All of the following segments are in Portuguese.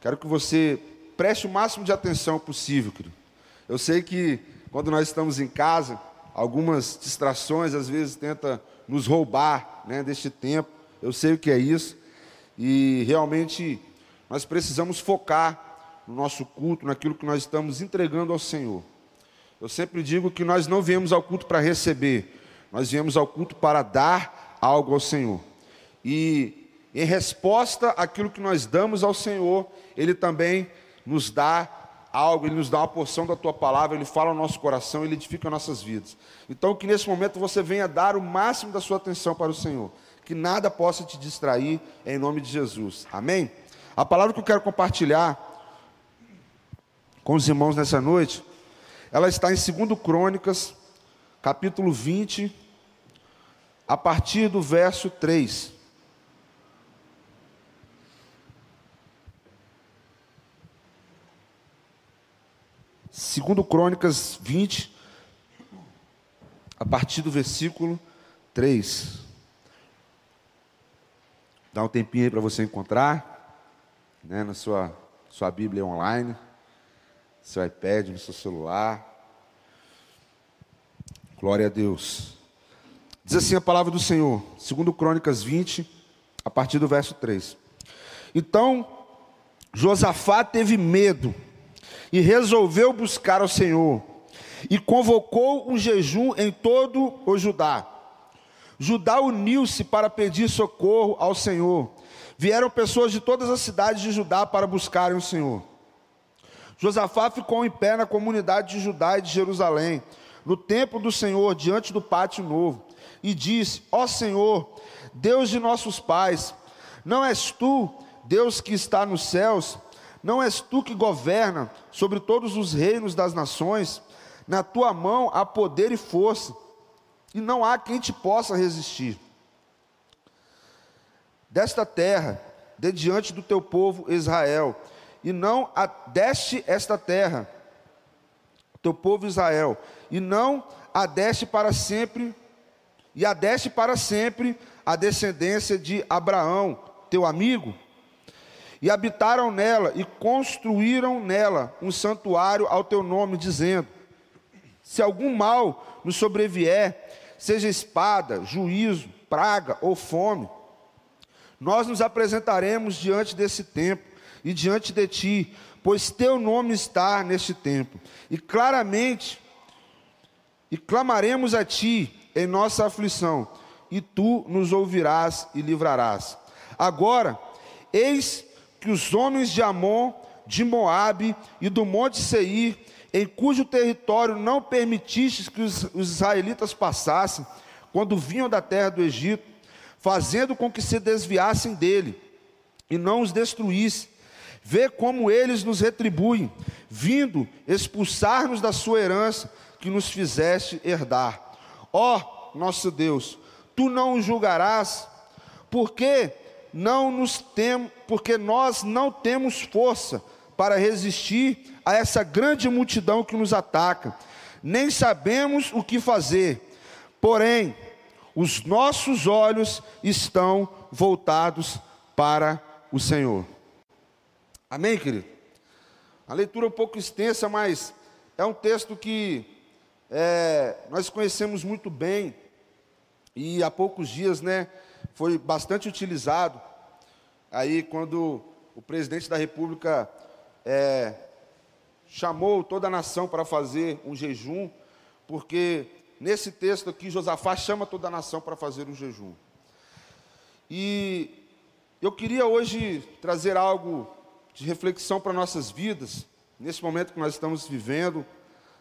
Quero que você preste o máximo de atenção possível, querido. Eu sei que quando nós estamos em casa, algumas distrações às vezes tentam nos roubar né, deste tempo. Eu sei o que é isso. E realmente nós precisamos focar no nosso culto, naquilo que nós estamos entregando ao Senhor. Eu sempre digo que nós não viemos ao culto para receber, nós viemos ao culto para dar algo ao Senhor. E em resposta àquilo que nós damos ao Senhor, Ele também nos dá algo, Ele nos dá uma porção da Tua palavra, Ele fala ao nosso coração, Ele edifica nossas vidas. Então, que nesse momento você venha dar o máximo da sua atenção para o Senhor, que nada possa te distrair, em nome de Jesus. Amém? A palavra que eu quero compartilhar com os irmãos nessa noite, ela está em 2 Crônicas, capítulo 20, a partir do verso 3. Segundo Crônicas 20, a partir do versículo 3. Dá um tempinho aí para você encontrar, né, na sua, sua Bíblia online seu iPad, no seu celular. Glória a Deus. Diz assim a palavra do Senhor, segundo Crônicas 20, a partir do verso 3. Então, Josafá teve medo e resolveu buscar ao Senhor e convocou um jejum em todo o Judá. Judá uniu-se para pedir socorro ao Senhor. Vieram pessoas de todas as cidades de Judá para buscarem o Senhor. Josafá ficou em pé na comunidade de Judá e de Jerusalém, no templo do Senhor, diante do pátio novo, e disse: Ó Senhor, Deus de nossos pais, não és tu, Deus que está nos céus, não és tu que governa sobre todos os reinos das nações, na tua mão há poder e força, e não há quem te possa resistir. Desta terra, de diante do teu povo Israel, e não adeste esta terra, teu povo Israel, e não adeste para sempre, e adeste para sempre a descendência de Abraão, teu amigo, e habitaram nela e construíram nela um santuário ao teu nome, dizendo: Se algum mal nos sobrevier, seja espada, juízo, praga ou fome, nós nos apresentaremos diante desse templo e diante de ti, pois teu nome está neste templo. E claramente, e clamaremos a ti em nossa aflição, e tu nos ouvirás e livrarás. Agora, eis que os homens de Amon, de Moabe e do monte Seir, em cujo território não permitistes que os, os israelitas passassem, quando vinham da terra do Egito, fazendo com que se desviassem dele e não os destruísse, Vê como eles nos retribuem, vindo expulsar-nos da sua herança que nos fizeste herdar. Ó oh, nosso Deus, tu não os julgarás, porque não nos tem, porque nós não temos força para resistir a essa grande multidão que nos ataca, nem sabemos o que fazer. Porém, os nossos olhos estão voltados para o Senhor. Amém, querido? A leitura é um pouco extensa, mas é um texto que é, nós conhecemos muito bem e há poucos dias, né, foi bastante utilizado. Aí, quando o presidente da República é, chamou toda a nação para fazer um jejum, porque nesse texto aqui Josafá chama toda a nação para fazer um jejum. E eu queria hoje trazer algo de reflexão para nossas vidas, nesse momento que nós estamos vivendo,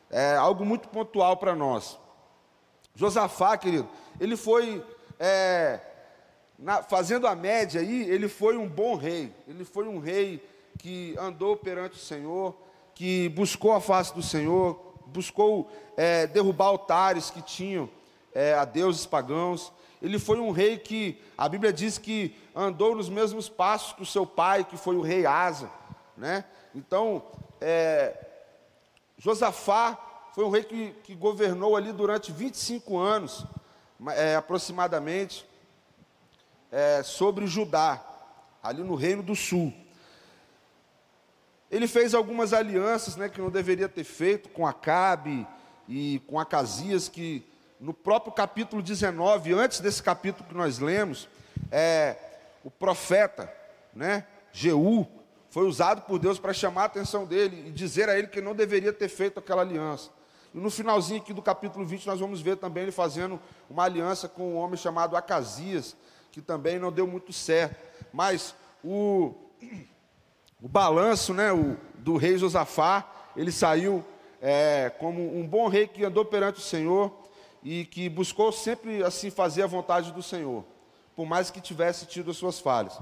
é algo muito pontual para nós. Josafá, querido, ele foi, é, na, fazendo a média aí, ele foi um bom rei, ele foi um rei que andou perante o Senhor, que buscou a face do Senhor, buscou é, derrubar altares que tinham é, a deuses pagãos, ele foi um rei que a Bíblia diz que andou nos mesmos passos que o seu pai, que foi o rei Asa, né? Então, é, Josafá foi um rei que, que, governou ali durante 25 anos, é, aproximadamente, é, sobre Judá, ali no Reino do Sul. Ele fez algumas alianças né, que não deveria ter feito com Acabe e com Acasias, que no próprio capítulo 19, antes desse capítulo que nós lemos, é, o profeta, né, Jeú, foi usado por Deus para chamar a atenção dele e dizer a ele que não deveria ter feito aquela aliança. E no finalzinho aqui do capítulo 20, nós vamos ver também ele fazendo uma aliança com um homem chamado Acasias, que também não deu muito certo. Mas o, o balanço né, o, do rei Josafá, ele saiu é, como um bom rei que andou perante o Senhor e que buscou sempre assim fazer a vontade do Senhor, por mais que tivesse tido as suas falhas.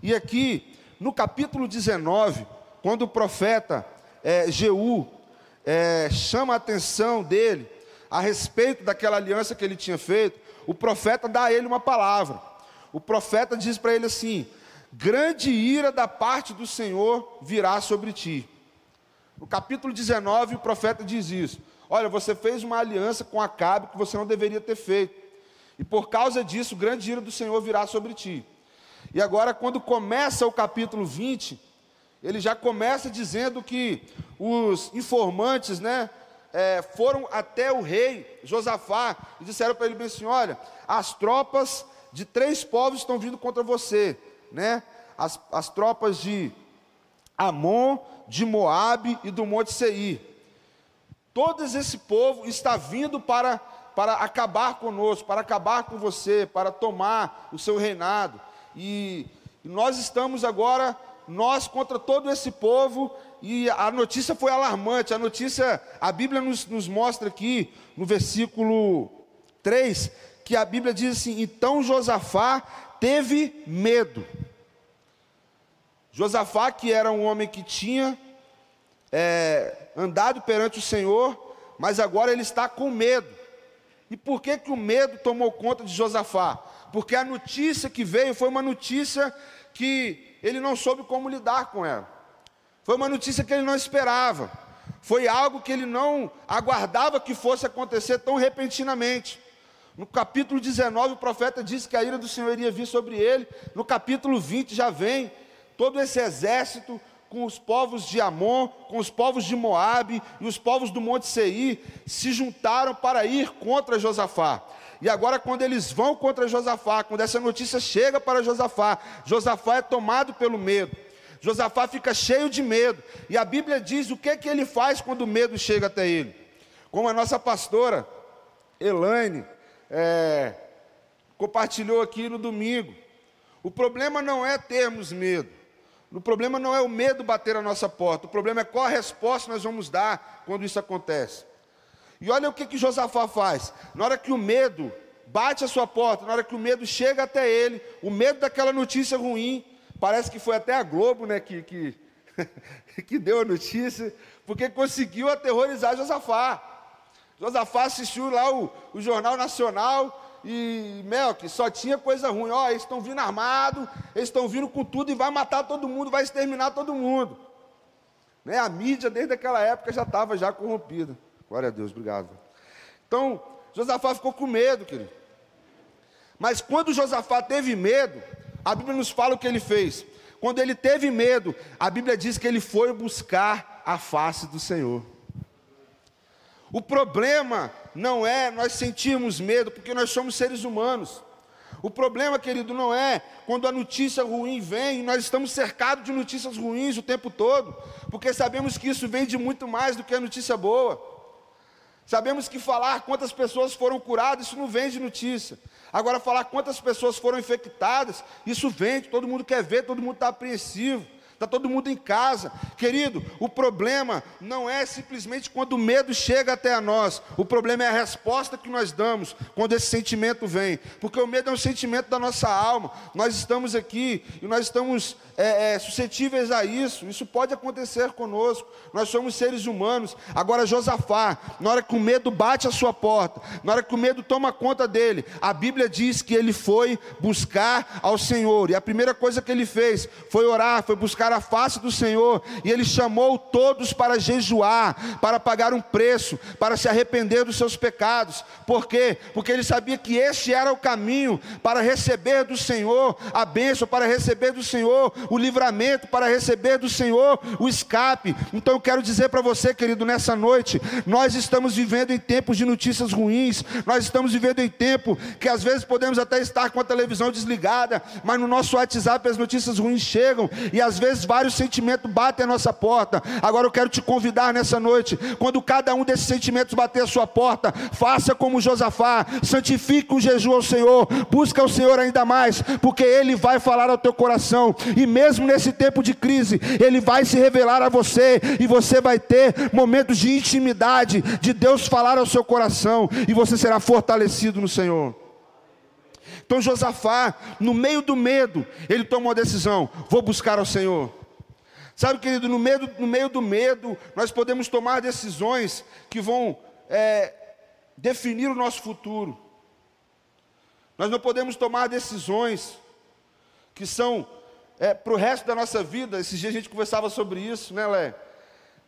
E aqui, no capítulo 19, quando o profeta é, Jeú é, chama a atenção dele a respeito daquela aliança que ele tinha feito, o profeta dá a ele uma palavra. O profeta diz para ele assim: grande ira da parte do Senhor virá sobre ti. No capítulo 19, o profeta diz isso: Olha, você fez uma aliança com Acabe que você não deveria ter feito, e por causa disso, grande ira do Senhor virá sobre ti. E agora, quando começa o capítulo 20, ele já começa dizendo que os informantes, né, é, foram até o rei Josafá e disseram para ele bem assim: Olha, as tropas de três povos estão vindo contra você né, as, as tropas de Amon, de Moabe e do Monte Seir. Todo esse povo está vindo para, para acabar conosco, para acabar com você, para tomar o seu reinado. E, e nós estamos agora, nós contra todo esse povo, e a notícia foi alarmante. A notícia, a Bíblia nos, nos mostra aqui, no versículo 3, que a Bíblia diz assim: Então Josafá teve medo. Josafá, que era um homem que tinha é, andado perante o Senhor, mas agora ele está com medo. E por que, que o medo tomou conta de Josafá? Porque a notícia que veio foi uma notícia que ele não soube como lidar com ela. Foi uma notícia que ele não esperava. Foi algo que ele não aguardava que fosse acontecer tão repentinamente. No capítulo 19, o profeta disse que a ira do Senhor iria vir sobre ele. No capítulo 20 já vem todo esse exército com os povos de Amon, com os povos de Moabe e os povos do Monte Seir se juntaram para ir contra Josafá. E agora, quando eles vão contra Josafá, quando essa notícia chega para Josafá, Josafá é tomado pelo medo. Josafá fica cheio de medo. E a Bíblia diz o que, que ele faz quando o medo chega até ele. Como a nossa pastora, Elaine, é, compartilhou aqui no domingo. O problema não é termos medo. O problema não é o medo bater a nossa porta. O problema é qual a resposta nós vamos dar quando isso acontece. E olha o que, que Josafá faz. Na hora que o medo bate a sua porta, na hora que o medo chega até ele, o medo daquela notícia ruim, parece que foi até a Globo né, que, que, que deu a notícia, porque conseguiu aterrorizar Josafá. Josafá assistiu lá o, o Jornal Nacional e, Melk, só tinha coisa ruim. Ó, eles estão vindo armados, eles estão vindo com tudo e vai matar todo mundo, vai exterminar todo mundo. Né? A mídia, desde aquela época, já estava já corrompida. Glória a Deus, obrigado. Então, Josafá ficou com medo, querido. Mas quando Josafá teve medo, a Bíblia nos fala o que ele fez. Quando ele teve medo, a Bíblia diz que ele foi buscar a face do Senhor. O problema não é nós sentirmos medo, porque nós somos seres humanos. O problema, querido, não é quando a notícia ruim vem nós estamos cercados de notícias ruins o tempo todo, porque sabemos que isso vem de muito mais do que a notícia boa. Sabemos que falar quantas pessoas foram curadas, isso não vem de notícia. Agora, falar quantas pessoas foram infectadas, isso vende, todo mundo quer ver, todo mundo está apreensivo está todo mundo em casa. Querido, o problema não é simplesmente quando o medo chega até a nós, o problema é a resposta que nós damos quando esse sentimento vem, porque o medo é um sentimento da nossa alma. Nós estamos aqui e nós estamos é, é, suscetíveis a isso, isso pode acontecer conosco, nós somos seres humanos. Agora, Josafá, na hora que o medo bate a sua porta, na hora que o medo toma conta dele, a Bíblia diz que ele foi buscar ao Senhor, e a primeira coisa que ele fez foi orar, foi buscar buscar a face do Senhor, e ele chamou todos para jejuar, para pagar um preço, para se arrepender dos seus pecados. Por quê? Porque ele sabia que este era o caminho para receber do Senhor a bênção, para receber do Senhor o livramento, para receber do Senhor o escape. Então eu quero dizer para você, querido, nessa noite, nós estamos vivendo em tempos de notícias ruins, nós estamos vivendo em tempo que às vezes podemos até estar com a televisão desligada, mas no nosso WhatsApp as notícias ruins chegam e às vezes vários sentimentos batem a nossa porta. Agora eu quero te convidar nessa noite, quando cada um desses sentimentos bater a sua porta, faça como Josafá, santifique o jejum ao Senhor, busca o Senhor ainda mais, porque Ele vai falar ao teu coração, e mesmo nesse tempo de crise, Ele vai se revelar a você, e você vai ter momentos de intimidade, de Deus falar ao seu coração, e você será fortalecido no Senhor. Então Josafá, no meio do medo, ele tomou a decisão: vou buscar ao Senhor. Sabe, querido, no meio, no meio do medo, nós podemos tomar decisões que vão é, definir o nosso futuro. Nós não podemos tomar decisões que são é, para o resto da nossa vida. Esses dias a gente conversava sobre isso, né, Lé?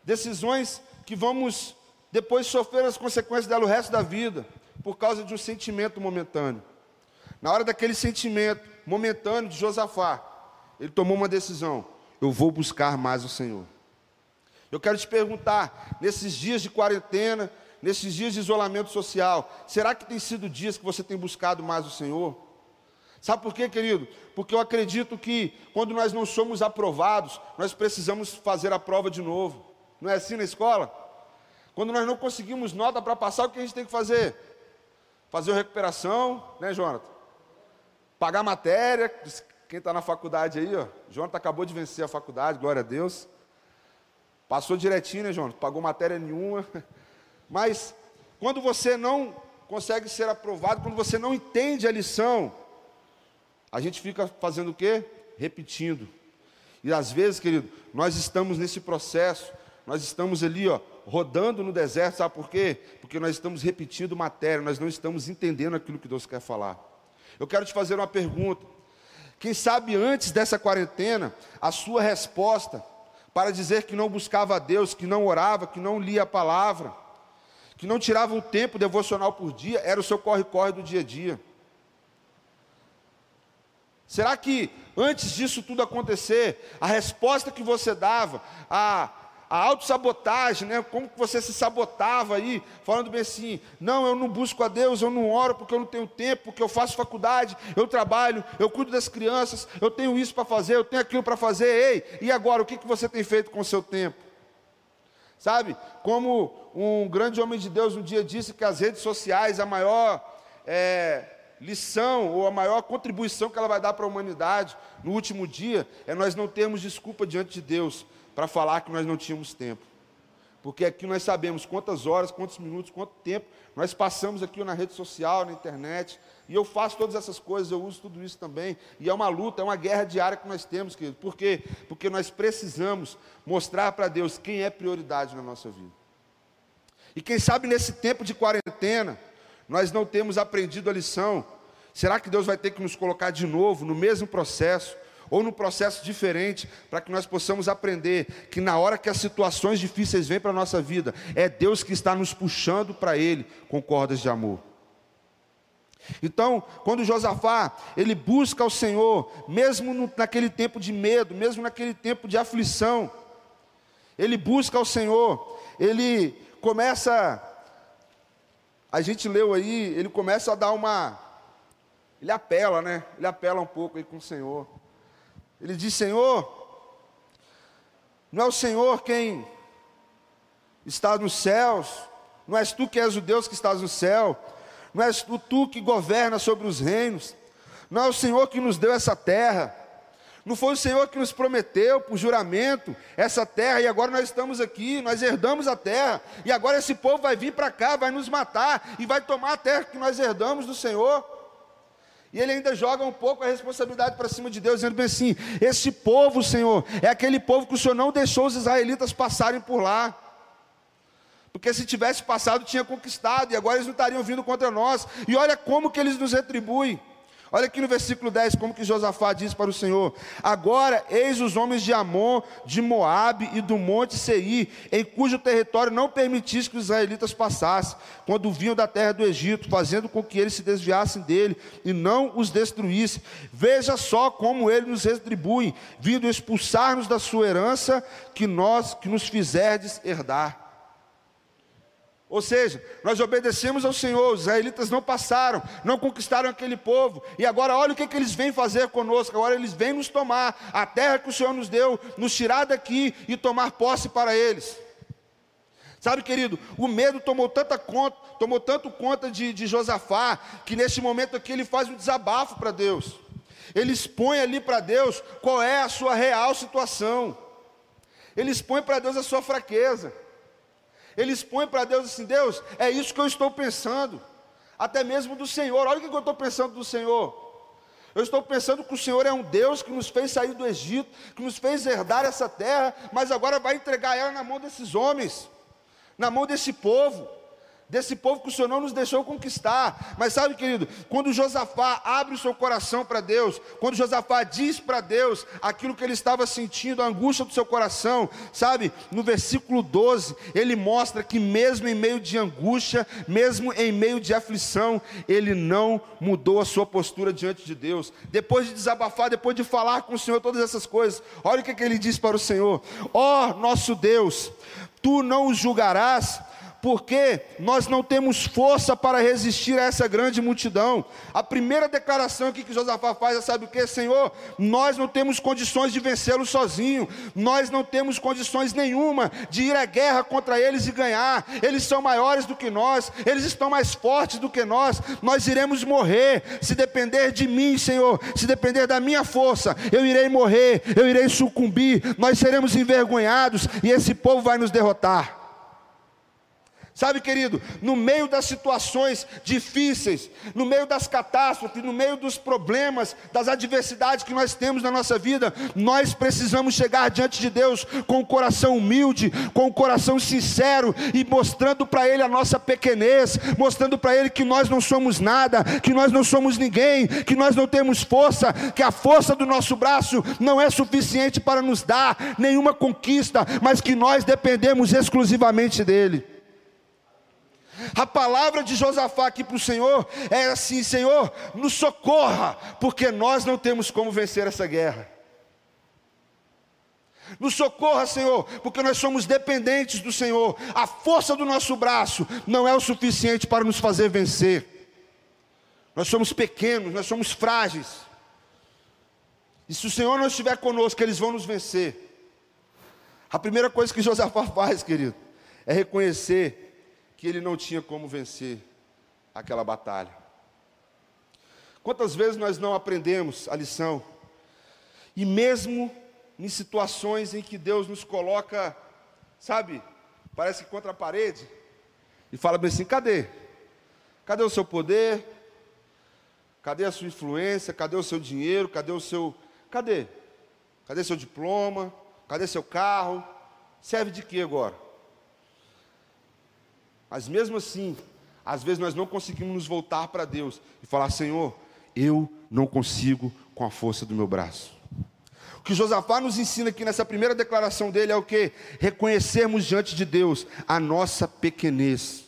Decisões que vamos depois sofrer as consequências dela o resto da vida, por causa de um sentimento momentâneo. Na hora daquele sentimento momentâneo de Josafá, ele tomou uma decisão: eu vou buscar mais o Senhor. Eu quero te perguntar, nesses dias de quarentena, nesses dias de isolamento social, será que tem sido dias que você tem buscado mais o Senhor? Sabe por quê, querido? Porque eu acredito que quando nós não somos aprovados, nós precisamos fazer a prova de novo. Não é assim na escola? Quando nós não conseguimos nota para passar, o que a gente tem que fazer? Fazer uma recuperação, né, Jonathan? Pagar matéria. Quem está na faculdade aí, ó, Jonathan acabou de vencer a faculdade, glória a Deus. Passou direitinho, né, Jonathan? Pagou matéria nenhuma. Mas quando você não consegue ser aprovado, quando você não entende a lição, a gente fica fazendo o quê? Repetindo. E às vezes, querido, nós estamos nesse processo, nós estamos ali, ó, rodando no deserto, sabe por quê? Porque nós estamos repetindo matéria, nós não estamos entendendo aquilo que Deus quer falar. Eu quero te fazer uma pergunta. Quem sabe antes dessa quarentena, a sua resposta para dizer que não buscava a Deus, que não orava, que não lia a palavra, que não tirava um tempo devocional por dia, era o seu corre-corre do dia a dia. Será que antes disso tudo acontecer, a resposta que você dava, a, a autossabotagem, né? como você se sabotava aí, falando bem assim, não, eu não busco a Deus, eu não oro porque eu não tenho tempo, porque eu faço faculdade, eu trabalho, eu cuido das crianças, eu tenho isso para fazer, eu tenho aquilo para fazer, ei, e agora, o que, que você tem feito com o seu tempo? Sabe, como um grande homem de Deus um dia disse que as redes sociais, a maior é, lição ou a maior contribuição que ela vai dar para a humanidade no último dia é nós não termos desculpa diante de Deus, para falar que nós não tínhamos tempo. Porque aqui nós sabemos quantas horas, quantos minutos, quanto tempo nós passamos aqui na rede social, na internet. E eu faço todas essas coisas, eu uso tudo isso também. E é uma luta, é uma guerra diária que nós temos, querido. Por quê? Porque nós precisamos mostrar para Deus quem é prioridade na nossa vida. E quem sabe nesse tempo de quarentena, nós não temos aprendido a lição. Será que Deus vai ter que nos colocar de novo no mesmo processo? Ou num processo diferente, para que nós possamos aprender que na hora que as situações difíceis vêm para a nossa vida, é Deus que está nos puxando para Ele com cordas de amor. Então, quando Josafá, ele busca o Senhor, mesmo no, naquele tempo de medo, mesmo naquele tempo de aflição, ele busca o Senhor, ele começa, a gente leu aí, ele começa a dar uma, ele apela, né? Ele apela um pouco aí com o Senhor. Ele diz: Senhor, não é o Senhor quem está nos céus, não és tu que és o Deus que estás no céu, não és tu, tu que governa sobre os reinos, não é o Senhor que nos deu essa terra, não foi o Senhor que nos prometeu por juramento essa terra, e agora nós estamos aqui, nós herdamos a terra, e agora esse povo vai vir para cá, vai nos matar, e vai tomar a terra que nós herdamos do Senhor. E ele ainda joga um pouco a responsabilidade para cima de Deus, dizendo bem assim: esse povo, Senhor, é aquele povo que o Senhor não deixou os israelitas passarem por lá. Porque se tivesse passado, tinha conquistado, e agora eles não estariam vindo contra nós. E olha como que eles nos retribuem. Olha aqui no versículo 10, como que Josafá diz para o Senhor: Agora eis os homens de Amon, de Moabe e do monte Seir, em cujo território não permitisse que os israelitas passassem, quando vinham da terra do Egito, fazendo com que eles se desviassem dele e não os destruíssem. Veja só como ele nos retribui, vindo expulsar-nos da sua herança que nós que nos fizerdes herdar. Ou seja, nós obedecemos ao Senhor, os israelitas não passaram, não conquistaram aquele povo, e agora olha o que, que eles vêm fazer conosco, agora eles vêm nos tomar, a terra que o Senhor nos deu, nos tirar daqui e tomar posse para eles. Sabe, querido, o medo tomou tanta conta, tomou tanto conta de, de Josafá, que nesse momento aqui ele faz um desabafo para Deus. Ele expõe ali para Deus qual é a sua real situação. Ele expõe para Deus a sua fraqueza. Ele expõe para Deus assim: Deus, é isso que eu estou pensando, até mesmo do Senhor. Olha o que eu estou pensando do Senhor. Eu estou pensando que o Senhor é um Deus que nos fez sair do Egito, que nos fez herdar essa terra, mas agora vai entregar ela na mão desses homens, na mão desse povo desse povo que o Senhor não nos deixou conquistar. Mas sabe, querido, quando Josafá abre o seu coração para Deus, quando Josafá diz para Deus aquilo que ele estava sentindo, a angústia do seu coração, sabe, no versículo 12, ele mostra que mesmo em meio de angústia, mesmo em meio de aflição, ele não mudou a sua postura diante de Deus. Depois de desabafar, depois de falar com o Senhor todas essas coisas, olha o que, que ele diz para o Senhor: Ó oh, nosso Deus, tu não os julgarás porque nós não temos força para resistir a essa grande multidão. A primeira declaração aqui que Josafá faz é: sabe o que, Senhor? Nós não temos condições de vencê-lo sozinho, nós não temos condições nenhuma de ir à guerra contra eles e ganhar. Eles são maiores do que nós, eles estão mais fortes do que nós, nós iremos morrer. Se depender de mim, Senhor, se depender da minha força, eu irei morrer, eu irei sucumbir, nós seremos envergonhados e esse povo vai nos derrotar. Sabe, querido, no meio das situações difíceis, no meio das catástrofes, no meio dos problemas, das adversidades que nós temos na nossa vida, nós precisamos chegar diante de Deus com o coração humilde, com o coração sincero e mostrando para Ele a nossa pequenez, mostrando para Ele que nós não somos nada, que nós não somos ninguém, que nós não temos força, que a força do nosso braço não é suficiente para nos dar nenhuma conquista, mas que nós dependemos exclusivamente dEle. A palavra de Josafá aqui para o Senhor é assim: Senhor, nos socorra, porque nós não temos como vencer essa guerra. Nos socorra, Senhor, porque nós somos dependentes do Senhor. A força do nosso braço não é o suficiente para nos fazer vencer. Nós somos pequenos, nós somos frágeis. E se o Senhor não estiver conosco, eles vão nos vencer. A primeira coisa que Josafá faz, querido, é reconhecer que ele não tinha como vencer aquela batalha. Quantas vezes nós não aprendemos a lição? E mesmo em situações em que Deus nos coloca, sabe, parece que contra a parede, e fala bem assim: cadê? Cadê o seu poder? Cadê a sua influência? Cadê o seu dinheiro? Cadê o seu. Cadê? Cadê seu diploma? Cadê seu carro? Serve de quê agora? Mas mesmo assim, às vezes nós não conseguimos nos voltar para Deus e falar: Senhor, eu não consigo com a força do meu braço. O que Josafá nos ensina aqui nessa primeira declaração dele é o que? Reconhecermos diante de Deus a nossa pequenez,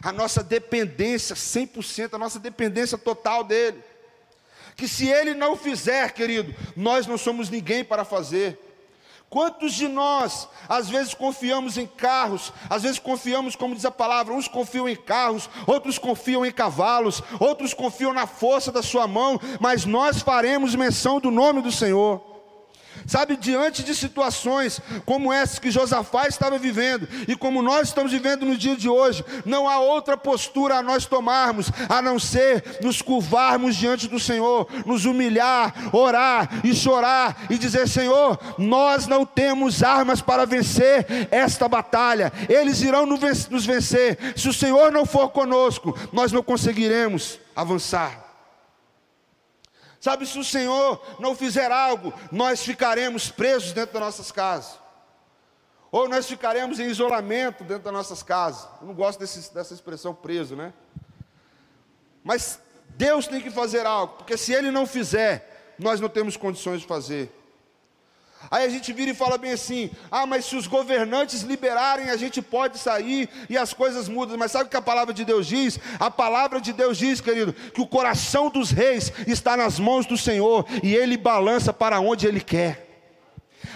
a nossa dependência 100%, a nossa dependência total dele. Que se ele não fizer, querido, nós não somos ninguém para fazer. Quantos de nós, às vezes, confiamos em carros, às vezes confiamos, como diz a palavra, uns confiam em carros, outros confiam em cavalos, outros confiam na força da sua mão, mas nós faremos menção do nome do Senhor. Sabe, diante de situações como essas que Josafá estava vivendo e como nós estamos vivendo no dia de hoje, não há outra postura a nós tomarmos a não ser nos curvarmos diante do Senhor, nos humilhar, orar e chorar e dizer: Senhor, nós não temos armas para vencer esta batalha, eles irão nos vencer. Se o Senhor não for conosco, nós não conseguiremos avançar. Sabe, se o Senhor não fizer algo, nós ficaremos presos dentro das nossas casas. Ou nós ficaremos em isolamento dentro das nossas casas. Eu não gosto desse, dessa expressão preso, né? Mas Deus tem que fazer algo, porque se Ele não fizer, nós não temos condições de fazer. Aí a gente vira e fala bem assim: ah, mas se os governantes liberarem, a gente pode sair e as coisas mudam. Mas sabe o que a palavra de Deus diz? A palavra de Deus diz, querido, que o coração dos reis está nas mãos do Senhor e ele balança para onde ele quer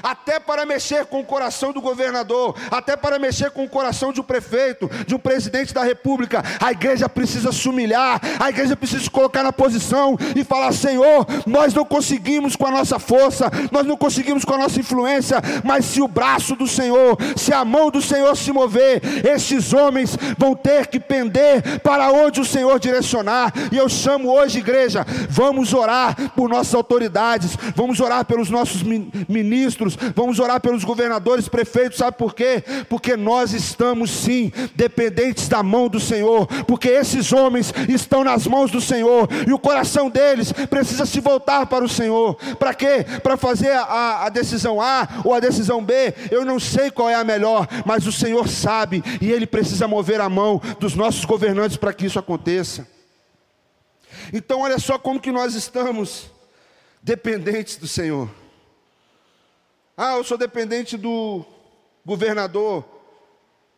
até para mexer com o coração do governador, até para mexer com o coração de um prefeito, de um presidente da república. A igreja precisa se humilhar, a igreja precisa se colocar na posição e falar: Senhor, nós não conseguimos com a nossa força, nós não conseguimos com a nossa influência, mas se o braço do Senhor, se a mão do Senhor se mover, esses homens vão ter que pender para onde o Senhor direcionar. E eu chamo hoje, igreja, vamos orar por nossas autoridades, vamos orar pelos nossos ministros vamos orar pelos governadores, prefeitos, sabe por quê? Porque nós estamos sim dependentes da mão do Senhor, porque esses homens estão nas mãos do Senhor e o coração deles precisa se voltar para o Senhor. Para quê? Para fazer a, a decisão A ou a decisão B, eu não sei qual é a melhor, mas o Senhor sabe e Ele precisa mover a mão dos nossos governantes para que isso aconteça. Então, olha só como que nós estamos dependentes do Senhor. Ah, eu sou dependente do governador.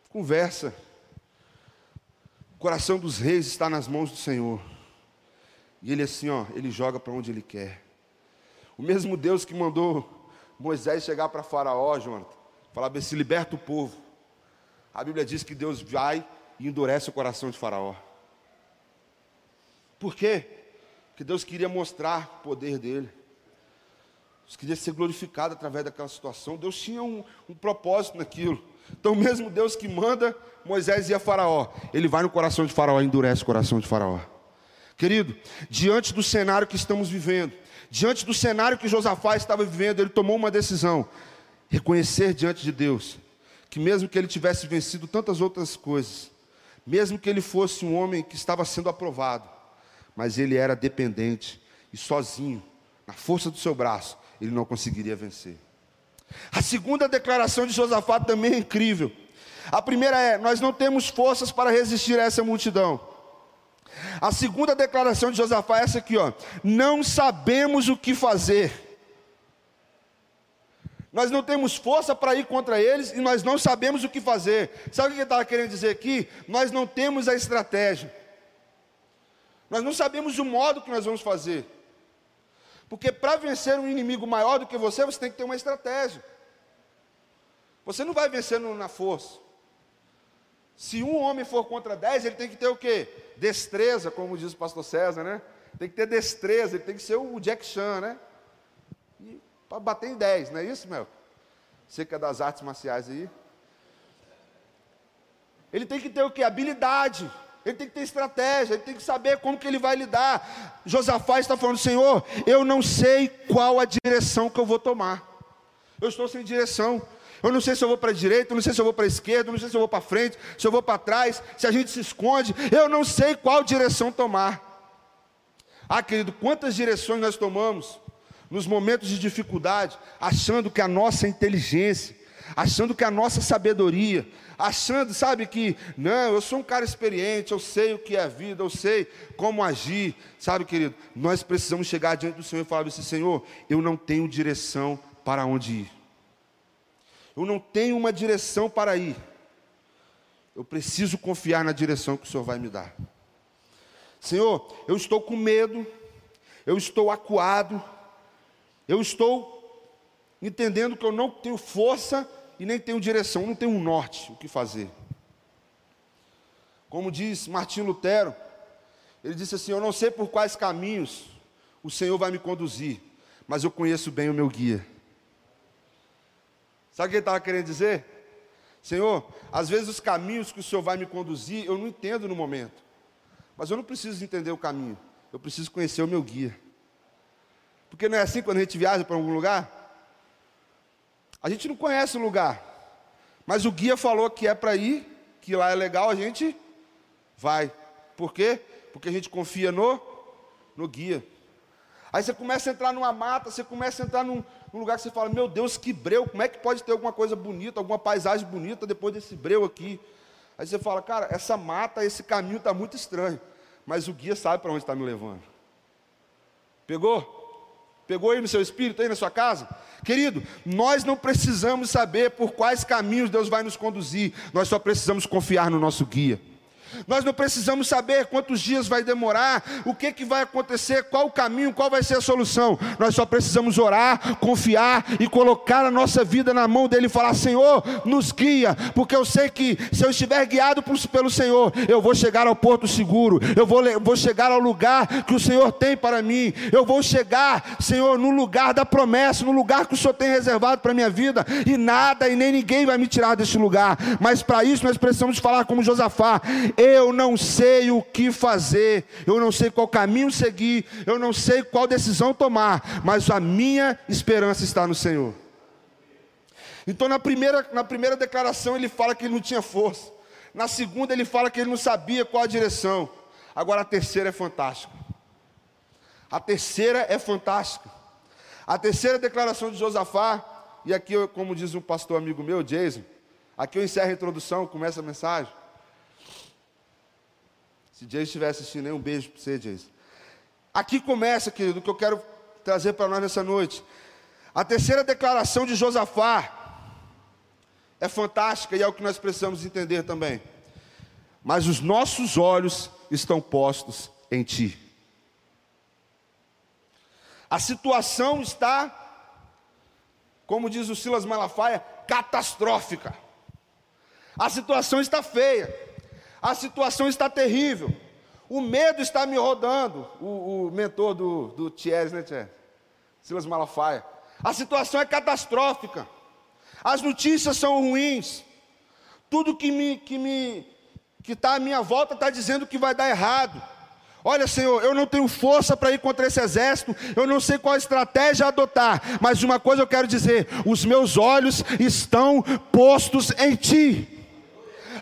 Conversa. O coração dos reis está nas mãos do Senhor. E ele assim, ó, ele joga para onde ele quer. O mesmo Deus que mandou Moisés chegar para Faraó, Jonathan, falar se liberta o povo. A Bíblia diz que Deus vai e endurece o coração de Faraó. Por quê? Porque Deus queria mostrar o poder dele. Deus queria ser glorificado através daquela situação. Deus tinha um, um propósito naquilo. Então, mesmo Deus que manda Moisés ir a Faraó, ele vai no coração de Faraó endurece o coração de Faraó. Querido, diante do cenário que estamos vivendo, diante do cenário que Josafá estava vivendo, ele tomou uma decisão: reconhecer diante de Deus que, mesmo que ele tivesse vencido tantas outras coisas, mesmo que ele fosse um homem que estava sendo aprovado, mas ele era dependente e sozinho, na força do seu braço, ele não conseguiria vencer. A segunda declaração de Josafá também é incrível. A primeira é: Nós não temos forças para resistir a essa multidão. A segunda declaração de Josafá é essa aqui, ó. Não sabemos o que fazer. Nós não temos força para ir contra eles e nós não sabemos o que fazer. Sabe o que ele estava querendo dizer aqui? Nós não temos a estratégia. Nós não sabemos o modo que nós vamos fazer. Porque para vencer um inimigo maior do que você, você tem que ter uma estratégia. Você não vai vencer na força. Se um homem for contra dez, ele tem que ter o quê? Destreza, como diz o pastor César, né? Tem que ter destreza, ele tem que ser o Jack Chan, né? Para bater em dez, não é isso, meu? Você que é das artes marciais aí. Ele tem que ter o quê? Habilidade ele tem que ter estratégia, ele tem que saber como que ele vai lidar. Josafá está falando, Senhor, eu não sei qual a direção que eu vou tomar. Eu estou sem direção. Eu não sei se eu vou para a direita, eu não sei se eu vou para a esquerda, eu não sei se eu vou para frente, se eu vou para trás, se a gente se esconde. Eu não sei qual direção tomar. Ah, querido, quantas direções nós tomamos nos momentos de dificuldade, achando que a nossa inteligência, achando que a nossa sabedoria, achando, sabe, que não, eu sou um cara experiente, eu sei o que é a vida, eu sei como agir, sabe, querido? Nós precisamos chegar diante do Senhor e falar assim: Senhor, eu não tenho direção para onde ir, eu não tenho uma direção para ir, eu preciso confiar na direção que o Senhor vai me dar. Senhor, eu estou com medo, eu estou acuado, eu estou entendendo que eu não tenho força e nem tenho direção, não tenho um norte o que fazer. Como diz Martim Lutero, ele disse assim: Eu não sei por quais caminhos o Senhor vai me conduzir, mas eu conheço bem o meu guia. Sabe o que ele estava querendo dizer? Senhor, às vezes os caminhos que o Senhor vai me conduzir, eu não entendo no momento. Mas eu não preciso entender o caminho, eu preciso conhecer o meu guia. Porque não é assim quando a gente viaja para algum lugar? A gente não conhece o lugar, mas o guia falou que é para ir, que lá é legal, a gente vai. Por quê? Porque a gente confia no, no guia. Aí você começa a entrar numa mata, você começa a entrar num, num, lugar que você fala, meu Deus, que breu, como é que pode ter alguma coisa bonita, alguma paisagem bonita depois desse breu aqui? Aí você fala, cara, essa mata, esse caminho está muito estranho. mas o guia sabe para onde está me levando. Pegou? Pegou aí no seu espírito, aí na sua casa? Querido, nós não precisamos saber por quais caminhos Deus vai nos conduzir, nós só precisamos confiar no nosso guia. Nós não precisamos saber quantos dias vai demorar, o que, que vai acontecer, qual o caminho, qual vai ser a solução. Nós só precisamos orar, confiar e colocar a nossa vida na mão dele e falar: Senhor, nos guia, porque eu sei que se eu estiver guiado pelo Senhor, eu vou chegar ao porto seguro, eu vou, vou chegar ao lugar que o Senhor tem para mim, eu vou chegar, Senhor, no lugar da promessa, no lugar que o Senhor tem reservado para a minha vida, e nada e nem ninguém vai me tirar desse lugar. Mas para isso nós precisamos falar como Josafá eu não sei o que fazer, eu não sei qual caminho seguir, eu não sei qual decisão tomar, mas a minha esperança está no Senhor. Então, na primeira, na primeira declaração, ele fala que ele não tinha força, na segunda, ele fala que ele não sabia qual a direção, agora a terceira é fantástica. A terceira é fantástica. A terceira declaração de Josafá, e aqui, como diz um pastor amigo meu, Jason, aqui eu encerro a introdução, começa a mensagem. Se Jason estiver assistindo, um beijo para você, Jason. Aqui começa, querido, o que eu quero trazer para nós nessa noite. A terceira declaração de Josafá é fantástica e é o que nós precisamos entender também. Mas os nossos olhos estão postos em Ti. A situação está, como diz o Silas Malafaia, catastrófica. A situação está feia a situação está terrível, o medo está me rodando. O, o mentor do, do Thierry, né, Thierry? Silas Malafaia. A situação é catastrófica, as notícias são ruins, tudo que me que me que está à minha volta está dizendo que vai dar errado. Olha, Senhor, eu não tenho força para ir contra esse exército, eu não sei qual estratégia adotar, mas uma coisa eu quero dizer: os meus olhos estão postos em Ti.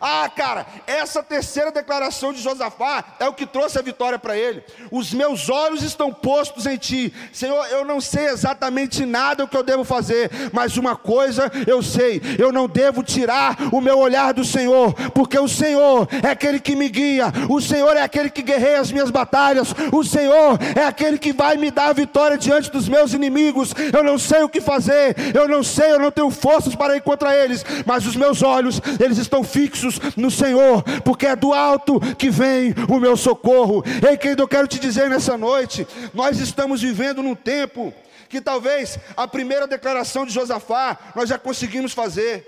Ah, cara, essa terceira declaração de Josafá é o que trouxe a vitória para ele. Os meus olhos estão postos em ti. Senhor, eu não sei exatamente nada o que eu devo fazer, mas uma coisa eu sei: eu não devo tirar o meu olhar do Senhor, porque o Senhor é aquele que me guia, o Senhor é aquele que guerreia as minhas batalhas, o Senhor é aquele que vai me dar a vitória diante dos meus inimigos. Eu não sei o que fazer, eu não sei, eu não tenho forças para ir contra eles, mas os meus olhos, eles estão fixos no Senhor, porque é do alto que vem o meu socorro. Ei, querido, eu quero te dizer nessa noite: nós estamos vivendo num tempo que talvez a primeira declaração de Josafá nós já conseguimos fazer.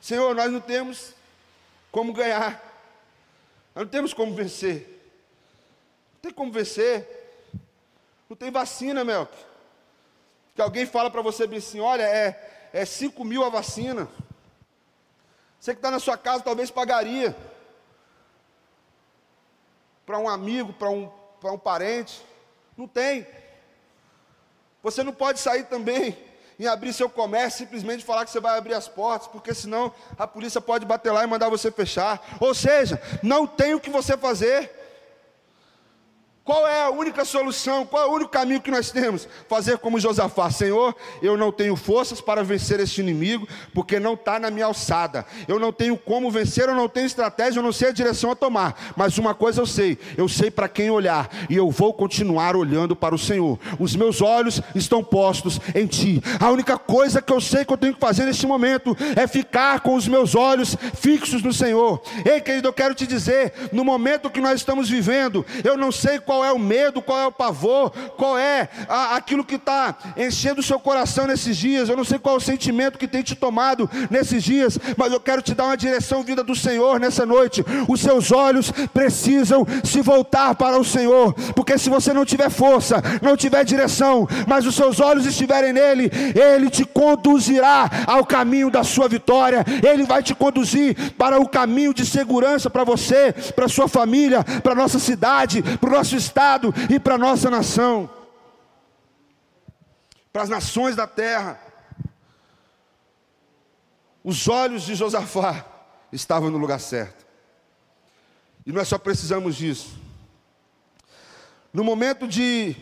Senhor, nós não temos como ganhar, nós não temos como vencer. Não tem como vencer. Não tem vacina, Melk. Que alguém fala para você assim: olha, é, é 5 mil a vacina. Você que está na sua casa talvez pagaria para um amigo, para um, um parente. Não tem. Você não pode sair também e abrir seu comércio simplesmente falar que você vai abrir as portas, porque senão a polícia pode bater lá e mandar você fechar. Ou seja, não tem o que você fazer. Qual é a única solução? Qual é o único caminho que nós temos? Fazer como Josafá, Senhor, eu não tenho forças para vencer este inimigo, porque não está na minha alçada. Eu não tenho como vencer, eu não tenho estratégia, eu não sei a direção a tomar. Mas uma coisa eu sei, eu sei para quem olhar, e eu vou continuar olhando para o Senhor. Os meus olhos estão postos em Ti. A única coisa que eu sei que eu tenho que fazer neste momento é ficar com os meus olhos fixos no Senhor. Ei, querido, eu quero te dizer, no momento que nós estamos vivendo, eu não sei qual qual é o medo, qual é o pavor, qual é a, aquilo que está enchendo o seu coração nesses dias. Eu não sei qual é o sentimento que tem te tomado nesses dias, mas eu quero te dar uma direção vida do Senhor nessa noite. Os seus olhos precisam se voltar para o Senhor, porque se você não tiver força, não tiver direção, mas os seus olhos estiverem nele, ele te conduzirá ao caminho da sua vitória, ele vai te conduzir para o caminho de segurança para você, para sua família, para nossa cidade, para o nosso Estado e para a nossa nação, para as nações da terra. Os olhos de Josafá estavam no lugar certo, e nós só precisamos disso. No momento de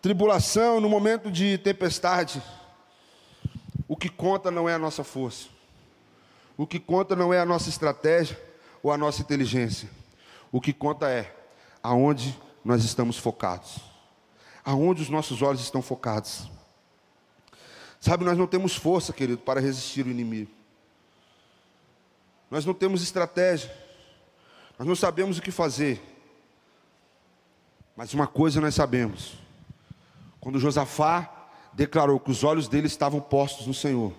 tribulação, no momento de tempestade, o que conta não é a nossa força, o que conta não é a nossa estratégia ou a nossa inteligência O que conta é aonde nós estamos focados. Aonde os nossos olhos estão focados. Sabe, nós não temos força, querido, para resistir o inimigo. Nós não temos estratégia. Nós não sabemos o que fazer. Mas uma coisa nós sabemos. Quando Josafá declarou que os olhos dele estavam postos no Senhor,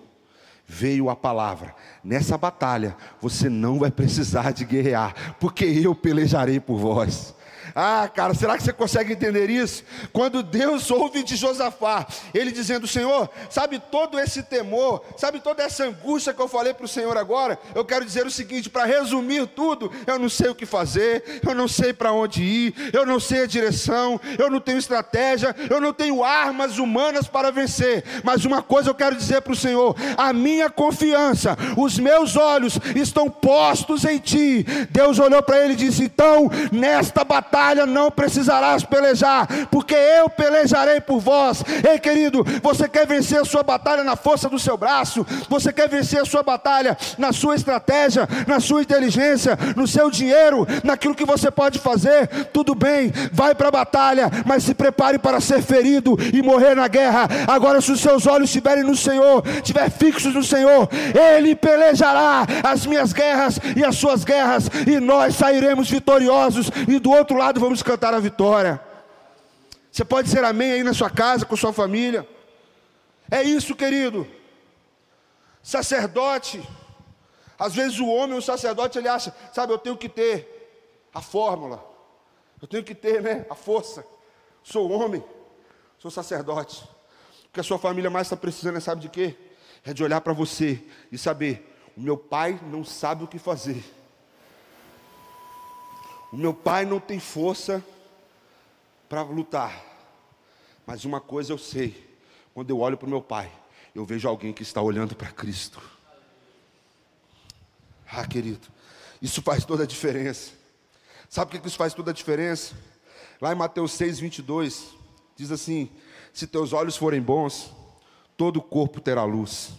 veio a palavra: nessa batalha você não vai precisar de guerrear, porque eu pelejarei por vós. Ah, cara, será que você consegue entender isso? Quando Deus ouve de Josafá, ele dizendo: Senhor, sabe todo esse temor, sabe toda essa angústia que eu falei para o Senhor agora? Eu quero dizer o seguinte: para resumir tudo, eu não sei o que fazer, eu não sei para onde ir, eu não sei a direção, eu não tenho estratégia, eu não tenho armas humanas para vencer, mas uma coisa eu quero dizer para o Senhor: a minha confiança, os meus olhos estão postos em Ti. Deus olhou para ele e disse: então, nesta batalha, batalha não precisarás pelejar, porque eu pelejarei por vós. Ei, querido, você quer vencer a sua batalha na força do seu braço? Você quer vencer a sua batalha na sua estratégia, na sua inteligência, no seu dinheiro, naquilo que você pode fazer? Tudo bem, vai para a batalha, mas se prepare para ser ferido e morrer na guerra. Agora, se os seus olhos estiverem no Senhor, estiver fixos no Senhor, Ele pelejará as minhas guerras e as suas guerras, e nós sairemos vitoriosos. E do outro lado, lado vamos cantar a vitória. Você pode ser amém aí na sua casa, com sua família. É isso, querido. Sacerdote. Às vezes o homem, o sacerdote, ele acha, sabe, eu tenho que ter a fórmula. Eu tenho que ter, né, a força. Sou homem, sou sacerdote. O que a sua família mais está precisando é sabe de quê? É de olhar para você e saber, o meu pai não sabe o que fazer o meu pai não tem força para lutar. Mas uma coisa eu sei: quando eu olho para o meu pai, eu vejo alguém que está olhando para Cristo. Ah, querido, isso faz toda a diferença. Sabe por que isso faz toda a diferença? Lá em Mateus 6, 22, diz assim: Se teus olhos forem bons, todo o corpo terá luz.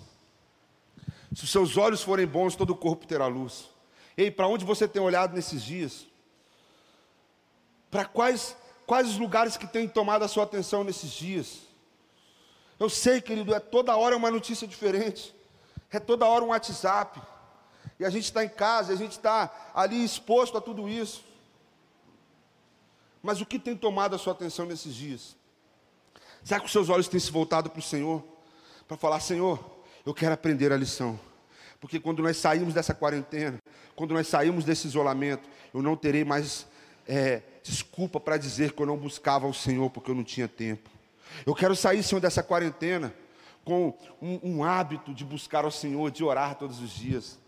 Se os seus olhos forem bons, todo o corpo terá luz. Ei, para onde você tem olhado nesses dias? Para quais, quais os lugares que têm tomado a sua atenção nesses dias? Eu sei, querido, é toda hora uma notícia diferente, é toda hora um WhatsApp, e a gente está em casa, a gente está ali exposto a tudo isso. Mas o que tem tomado a sua atenção nesses dias? Será que os seus olhos têm se voltado para o Senhor? Para falar, Senhor, eu quero aprender a lição. Porque quando nós saímos dessa quarentena, quando nós saímos desse isolamento, eu não terei mais é, desculpa para dizer que eu não buscava o Senhor porque eu não tinha tempo. Eu quero sair, Senhor, dessa quarentena com um, um hábito de buscar ao Senhor, de orar todos os dias.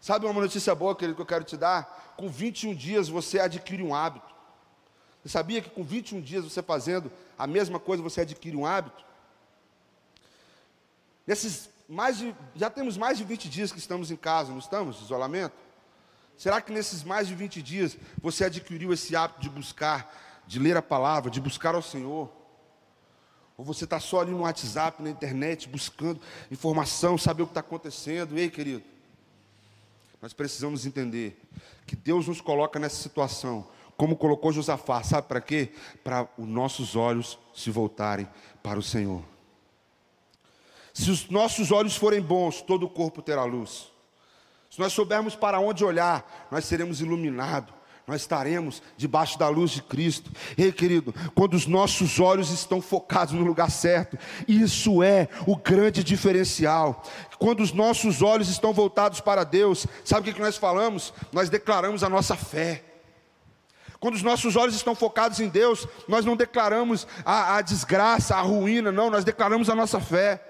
Sabe uma notícia boa, querido, que eu quero te dar? Com 21 dias você adquire um hábito. Você sabia que com 21 dias você fazendo a mesma coisa, você adquire um hábito? Nesses mais de, já temos mais de 20 dias que estamos em casa, não estamos? Isolamento? Será que nesses mais de 20 dias você adquiriu esse hábito de buscar, de ler a palavra, de buscar ao Senhor? Ou você está só ali no WhatsApp, na internet, buscando informação, saber o que está acontecendo? Ei, querido, nós precisamos entender que Deus nos coloca nessa situação, como colocou Josafá, sabe para quê? Para os nossos olhos se voltarem para o Senhor. Se os nossos olhos forem bons, todo o corpo terá luz. Se nós soubermos para onde olhar, nós seremos iluminados. Nós estaremos debaixo da luz de Cristo. Ei, querido, quando os nossos olhos estão focados no lugar certo, isso é o grande diferencial. Quando os nossos olhos estão voltados para Deus, sabe o que nós falamos? Nós declaramos a nossa fé. Quando os nossos olhos estão focados em Deus, nós não declaramos a, a desgraça, a ruína, não, nós declaramos a nossa fé.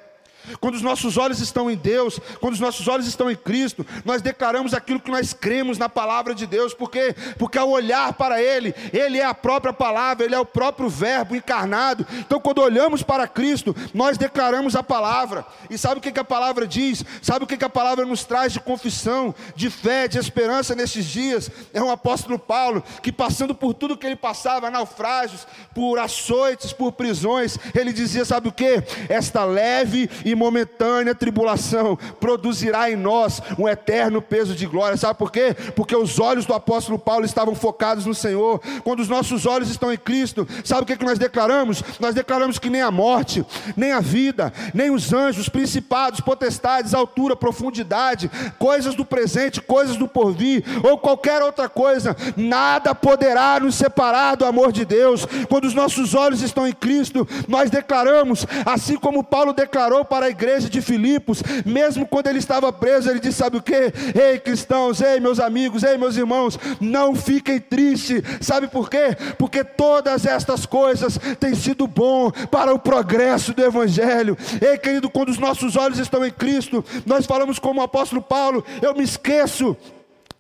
Quando os nossos olhos estão em Deus, quando os nossos olhos estão em Cristo, nós declaramos aquilo que nós cremos na palavra de Deus, porque porque ao olhar para ele, ele é a própria palavra, ele é o próprio verbo encarnado. Então, quando olhamos para Cristo, nós declaramos a palavra. E sabe o que, que a palavra diz? Sabe o que, que a palavra nos traz de confissão, de fé, de esperança nesses dias? É um apóstolo Paulo que passando por tudo que ele passava, naufrágios, por açoites, por prisões, ele dizia, sabe o que? Esta leve e momentânea tribulação produzirá em nós um eterno peso de glória. Sabe por quê? Porque os olhos do apóstolo Paulo estavam focados no Senhor. Quando os nossos olhos estão em Cristo, sabe o que, que nós declaramos? Nós declaramos que nem a morte, nem a vida, nem os anjos, principados, potestades, altura, profundidade, coisas do presente, coisas do porvir, ou qualquer outra coisa, nada poderá nos separar do amor de Deus. Quando os nossos olhos estão em Cristo, nós declaramos, assim como Paulo declarou para a igreja de Filipos, mesmo quando ele estava preso, ele disse: Sabe o que? Ei, cristãos, ei, meus amigos, ei, meus irmãos, não fiquem tristes, sabe por quê? Porque todas estas coisas têm sido bom para o progresso do Evangelho. Ei, querido, quando os nossos olhos estão em Cristo, nós falamos como o apóstolo Paulo: Eu me esqueço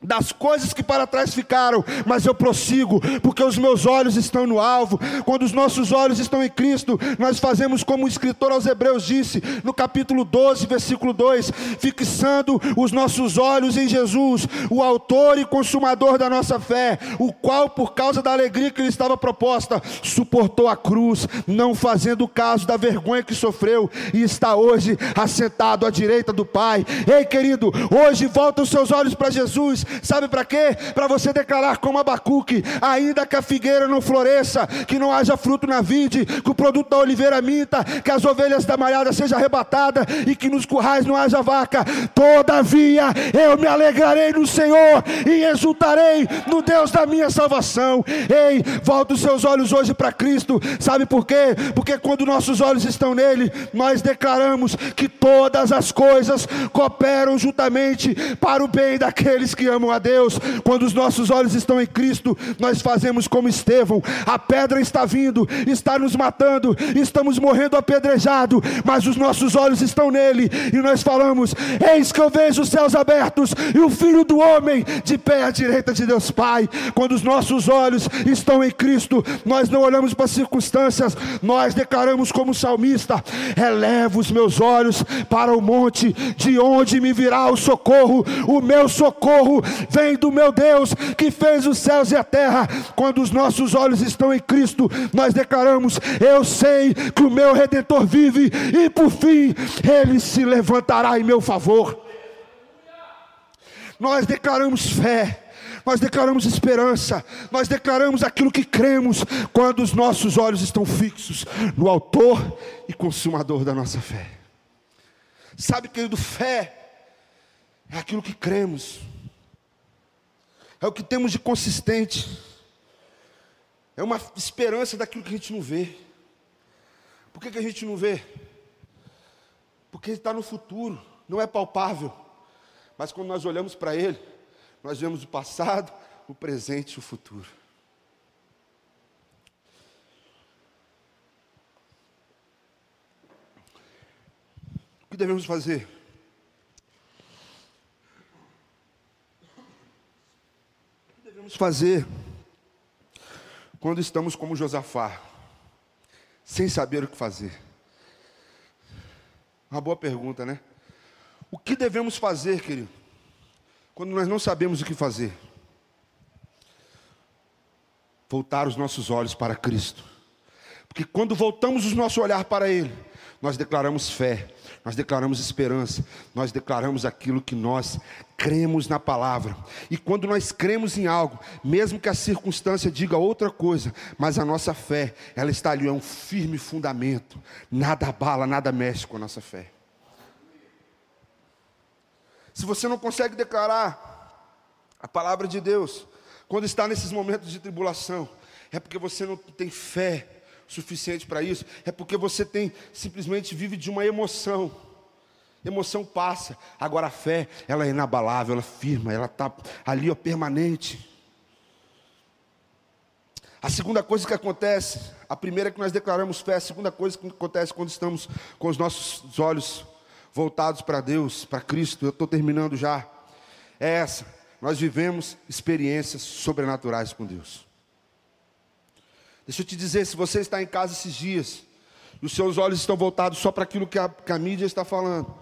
das coisas que para trás ficaram, mas eu prossigo, porque os meus olhos estão no alvo. Quando os nossos olhos estão em Cristo, nós fazemos como o escritor aos Hebreus disse, no capítulo 12, versículo 2: fixando os nossos olhos em Jesus, o Autor e Consumador da nossa fé, o qual, por causa da alegria que lhe estava proposta, suportou a cruz, não fazendo caso da vergonha que sofreu, e está hoje assentado à direita do Pai. Ei, querido, hoje volta os seus olhos para Jesus Sabe para quê? Para você declarar como Abacuque: ainda que a figueira não floresça, que não haja fruto na vide, que o produto da oliveira minta, que as ovelhas da malhada seja arrebatada e que nos currais não haja vaca, todavia eu me alegrarei no Senhor e exultarei no Deus da minha salvação. Ei, volta os seus olhos hoje para Cristo, sabe por quê? Porque quando nossos olhos estão nele, nós declaramos que todas as coisas cooperam juntamente para o bem daqueles que amam a Deus, quando os nossos olhos estão em Cristo, nós fazemos como Estevão: a pedra está vindo, está nos matando, estamos morrendo apedrejado, mas os nossos olhos estão nele, e nós falamos: Eis que eu vejo os céus abertos e o Filho do Homem de pé à direita de Deus Pai. Quando os nossos olhos estão em Cristo, nós não olhamos para as circunstâncias, nós declaramos como salmista: Elevo os meus olhos para o monte, de onde me virá o socorro, o meu socorro vem do meu Deus que fez os céus e a terra. Quando os nossos olhos estão em Cristo, nós declaramos: Eu sei que o meu redentor vive, e por fim ele se levantará em meu favor. Nós declaramos fé nós declaramos esperança, nós declaramos aquilo que cremos, quando os nossos olhos estão fixos no Autor e Consumador da nossa fé. Sabe, querido, fé é aquilo que cremos, é o que temos de consistente, é uma esperança daquilo que a gente não vê. Por que, que a gente não vê? Porque está no futuro, não é palpável. Mas quando nós olhamos para Ele, nós vemos o passado, o presente e o futuro. O que devemos fazer? Devemos fazer quando estamos como Josafá, sem saber o que fazer? Uma boa pergunta, né? O que devemos fazer, querido, quando nós não sabemos o que fazer? Voltar os nossos olhos para Cristo. Porque quando voltamos o nosso olhar para Ele, nós declaramos fé, nós declaramos esperança, nós declaramos aquilo que nós cremos na palavra. E quando nós cremos em algo, mesmo que a circunstância diga outra coisa, mas a nossa fé, ela está ali, é um firme fundamento. Nada abala, nada mexe com a nossa fé. Se você não consegue declarar a palavra de Deus, quando está nesses momentos de tribulação, é porque você não tem fé suficiente para isso, é porque você tem simplesmente vive de uma emoção. Emoção passa, agora a fé, ela é inabalável, ela é firma, ela está ali, ó, permanente. A segunda coisa que acontece, a primeira é que nós declaramos fé, a segunda coisa que acontece quando estamos com os nossos olhos voltados para Deus, para Cristo, eu estou terminando já, é essa, nós vivemos experiências sobrenaturais com Deus. Deixa eu te dizer, se você está em casa esses dias, e os seus olhos estão voltados só para aquilo que a, que a mídia está falando,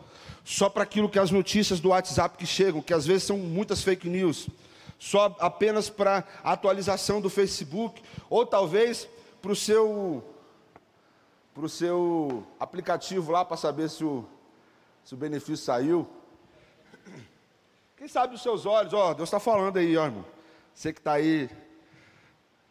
só para aquilo que as notícias do WhatsApp que chegam, que às vezes são muitas fake news, só apenas para a atualização do Facebook, ou talvez para o seu, seu aplicativo lá para saber se o, Se o benefício saiu. Quem sabe os seus olhos, ó, Deus está falando aí, ó, irmão. Você que está aí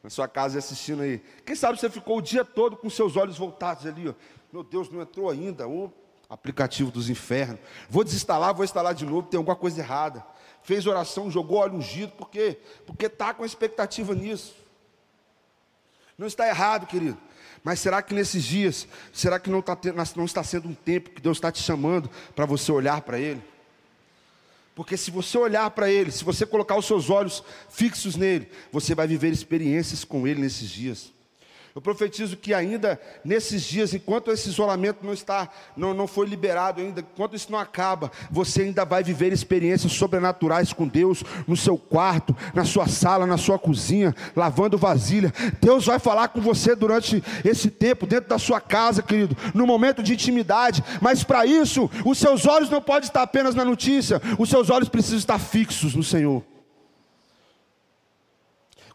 na sua casa assistindo aí. Quem sabe você ficou o dia todo com seus olhos voltados ali, ó. Meu Deus, não entrou ainda. O aplicativo dos infernos. Vou desinstalar, vou instalar de novo, tem alguma coisa errada. Fez oração, jogou óleo ungido, por quê? Porque está com expectativa nisso. Não está errado, querido. Mas será que nesses dias, será que não está, não está sendo um tempo que Deus está te chamando para você olhar para Ele? Porque se você olhar para Ele, se você colocar os seus olhos fixos nele, você vai viver experiências com Ele nesses dias. Eu profetizo que ainda nesses dias, enquanto esse isolamento não está, não, não foi liberado ainda, enquanto isso não acaba, você ainda vai viver experiências sobrenaturais com Deus no seu quarto, na sua sala, na sua cozinha, lavando vasilha. Deus vai falar com você durante esse tempo, dentro da sua casa, querido, no momento de intimidade. Mas para isso, os seus olhos não podem estar apenas na notícia, os seus olhos precisam estar fixos no Senhor.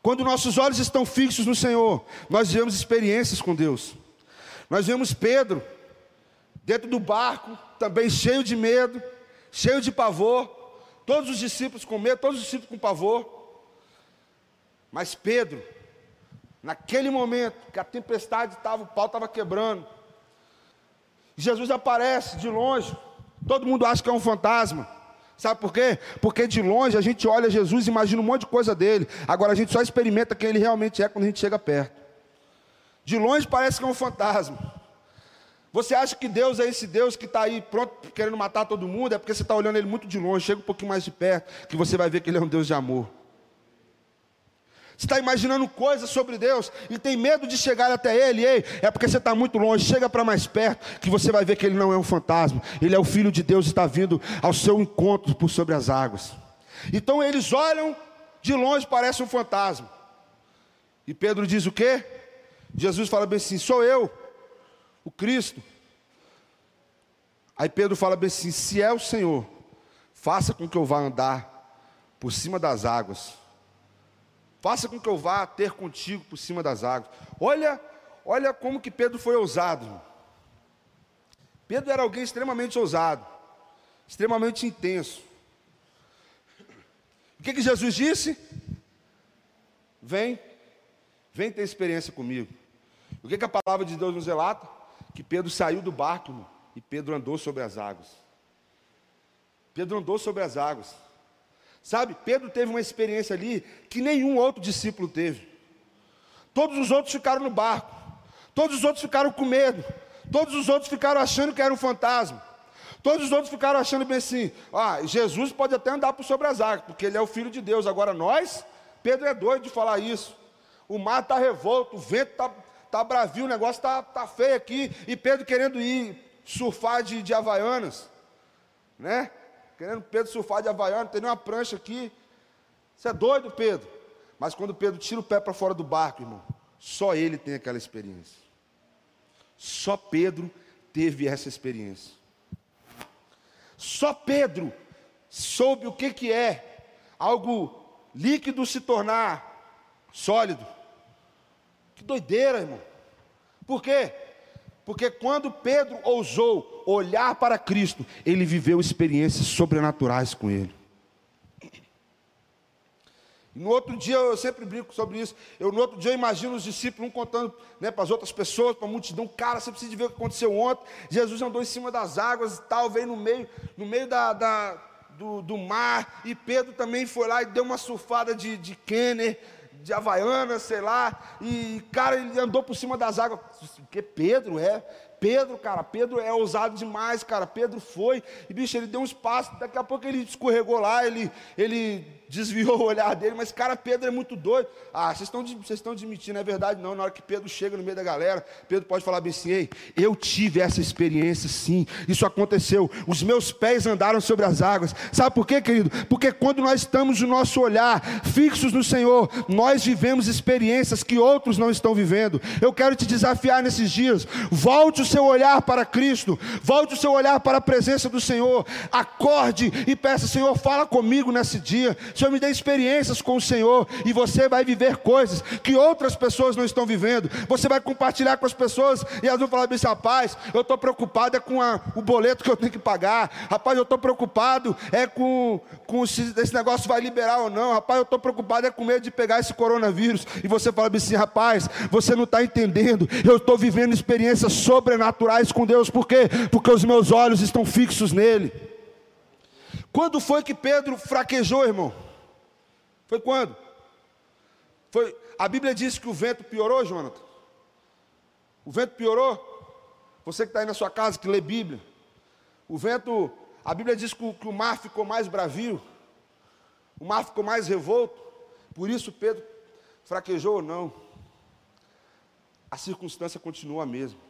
Quando nossos olhos estão fixos no Senhor, nós vivemos experiências com Deus. Nós vemos Pedro dentro do barco, também cheio de medo, cheio de pavor, todos os discípulos com medo, todos os discípulos com pavor. Mas Pedro, naquele momento que a tempestade estava, o pau estava quebrando, Jesus aparece de longe, todo mundo acha que é um fantasma. Sabe por quê? Porque de longe a gente olha Jesus e imagina um monte de coisa dele. Agora a gente só experimenta quem ele realmente é quando a gente chega perto. De longe parece que é um fantasma. Você acha que Deus é esse Deus que está aí pronto querendo matar todo mundo? É porque você está olhando ele muito de longe. Chega um pouquinho mais de perto, que você vai ver que ele é um Deus de amor. Está imaginando coisas sobre Deus e tem medo de chegar até Ele, ei, é porque você está muito longe. Chega para mais perto, que você vai ver que Ele não é um fantasma, Ele é o Filho de Deus e está vindo ao seu encontro por sobre as águas. Então eles olham de longe, parece um fantasma. E Pedro diz o quê? Jesus fala bem assim: sou eu, o Cristo. Aí Pedro fala bem assim: se é o Senhor, faça com que eu vá andar por cima das águas. Faça com que eu vá ter contigo por cima das águas. Olha, olha como que Pedro foi ousado. Pedro era alguém extremamente ousado, extremamente intenso. O que, que Jesus disse? Vem, vem ter experiência comigo. O que, que a palavra de Deus nos relata? Que Pedro saiu do barco e Pedro andou sobre as águas. Pedro andou sobre as águas. Sabe, Pedro teve uma experiência ali que nenhum outro discípulo teve. Todos os outros ficaram no barco, todos os outros ficaram com medo, todos os outros ficaram achando que era um fantasma. Todos os outros ficaram achando bem assim: ah, Jesus pode até andar por sobre as águas, porque ele é o filho de Deus. Agora nós, Pedro é doido de falar isso. O mar está revolto, o vento está tá bravio, o negócio está tá feio aqui. E Pedro querendo ir surfar de, de Havaianas, né? Querendo Pedro surfar de Havaiana, tem nenhuma prancha aqui. Você é doido, Pedro? Mas quando Pedro tira o pé para fora do barco, irmão, só ele tem aquela experiência. Só Pedro teve essa experiência. Só Pedro soube o que, que é algo líquido se tornar sólido. Que doideira, irmão. Por quê? Porque quando Pedro ousou olhar para Cristo, ele viveu experiências sobrenaturais com ele. No outro dia, eu sempre brinco sobre isso. Eu, no outro dia, eu imagino os discípulos um contando né, para as outras pessoas, para a multidão. Cara, você precisa ver o que aconteceu ontem. Jesus andou em cima das águas e tal, veio no meio, no meio da, da do, do, mar. E Pedro também foi lá e deu uma surfada de, de Kenner de Havaiana, sei lá, e cara, ele andou por cima das águas. Porque Pedro é, Pedro, cara, Pedro é ousado demais, cara. Pedro foi, e bicho, ele deu um espaço, daqui a pouco ele escorregou lá, ele, ele desviou o olhar dele, mas cara, Pedro é muito doido. Ah, vocês estão, vocês estão não é verdade não. Na hora que Pedro chega no meio da galera, Pedro pode falar bem assim: Ei, eu tive essa experiência sim, isso aconteceu. Os meus pés andaram sobre as águas. Sabe por quê, querido? Porque quando nós estamos no nosso olhar fixos no Senhor, nós vivemos experiências que outros não estão vivendo. Eu quero te desafiar nesses dias, volte o seu olhar para Cristo, volte o seu olhar para a presença do Senhor, acorde e peça, Senhor, fala comigo nesse dia, Senhor, me dê experiências com o Senhor, e você vai viver coisas que outras pessoas não estão vivendo, você vai compartilhar com as pessoas, e elas vão falar assim, rapaz, eu estou preocupado é com a, o boleto que eu tenho que pagar, rapaz, eu estou preocupado é com, com se esse negócio vai liberar ou não, rapaz, eu estou preocupado é com medo de pegar esse coronavírus, e você fala assim, rapaz, você não está entendendo, eu estou vivendo experiências sobrenaturais com Deus, por quê? Porque os meus olhos estão fixos nele. Quando foi que Pedro fraquejou, irmão? Foi quando? Foi, a Bíblia diz que o vento piorou, Jonathan? O vento piorou? Você que está aí na sua casa, que lê Bíblia. O vento, a Bíblia diz que o, que o mar ficou mais bravio. O mar ficou mais revolto. Por isso Pedro fraquejou ou não a circunstância continua a mesma.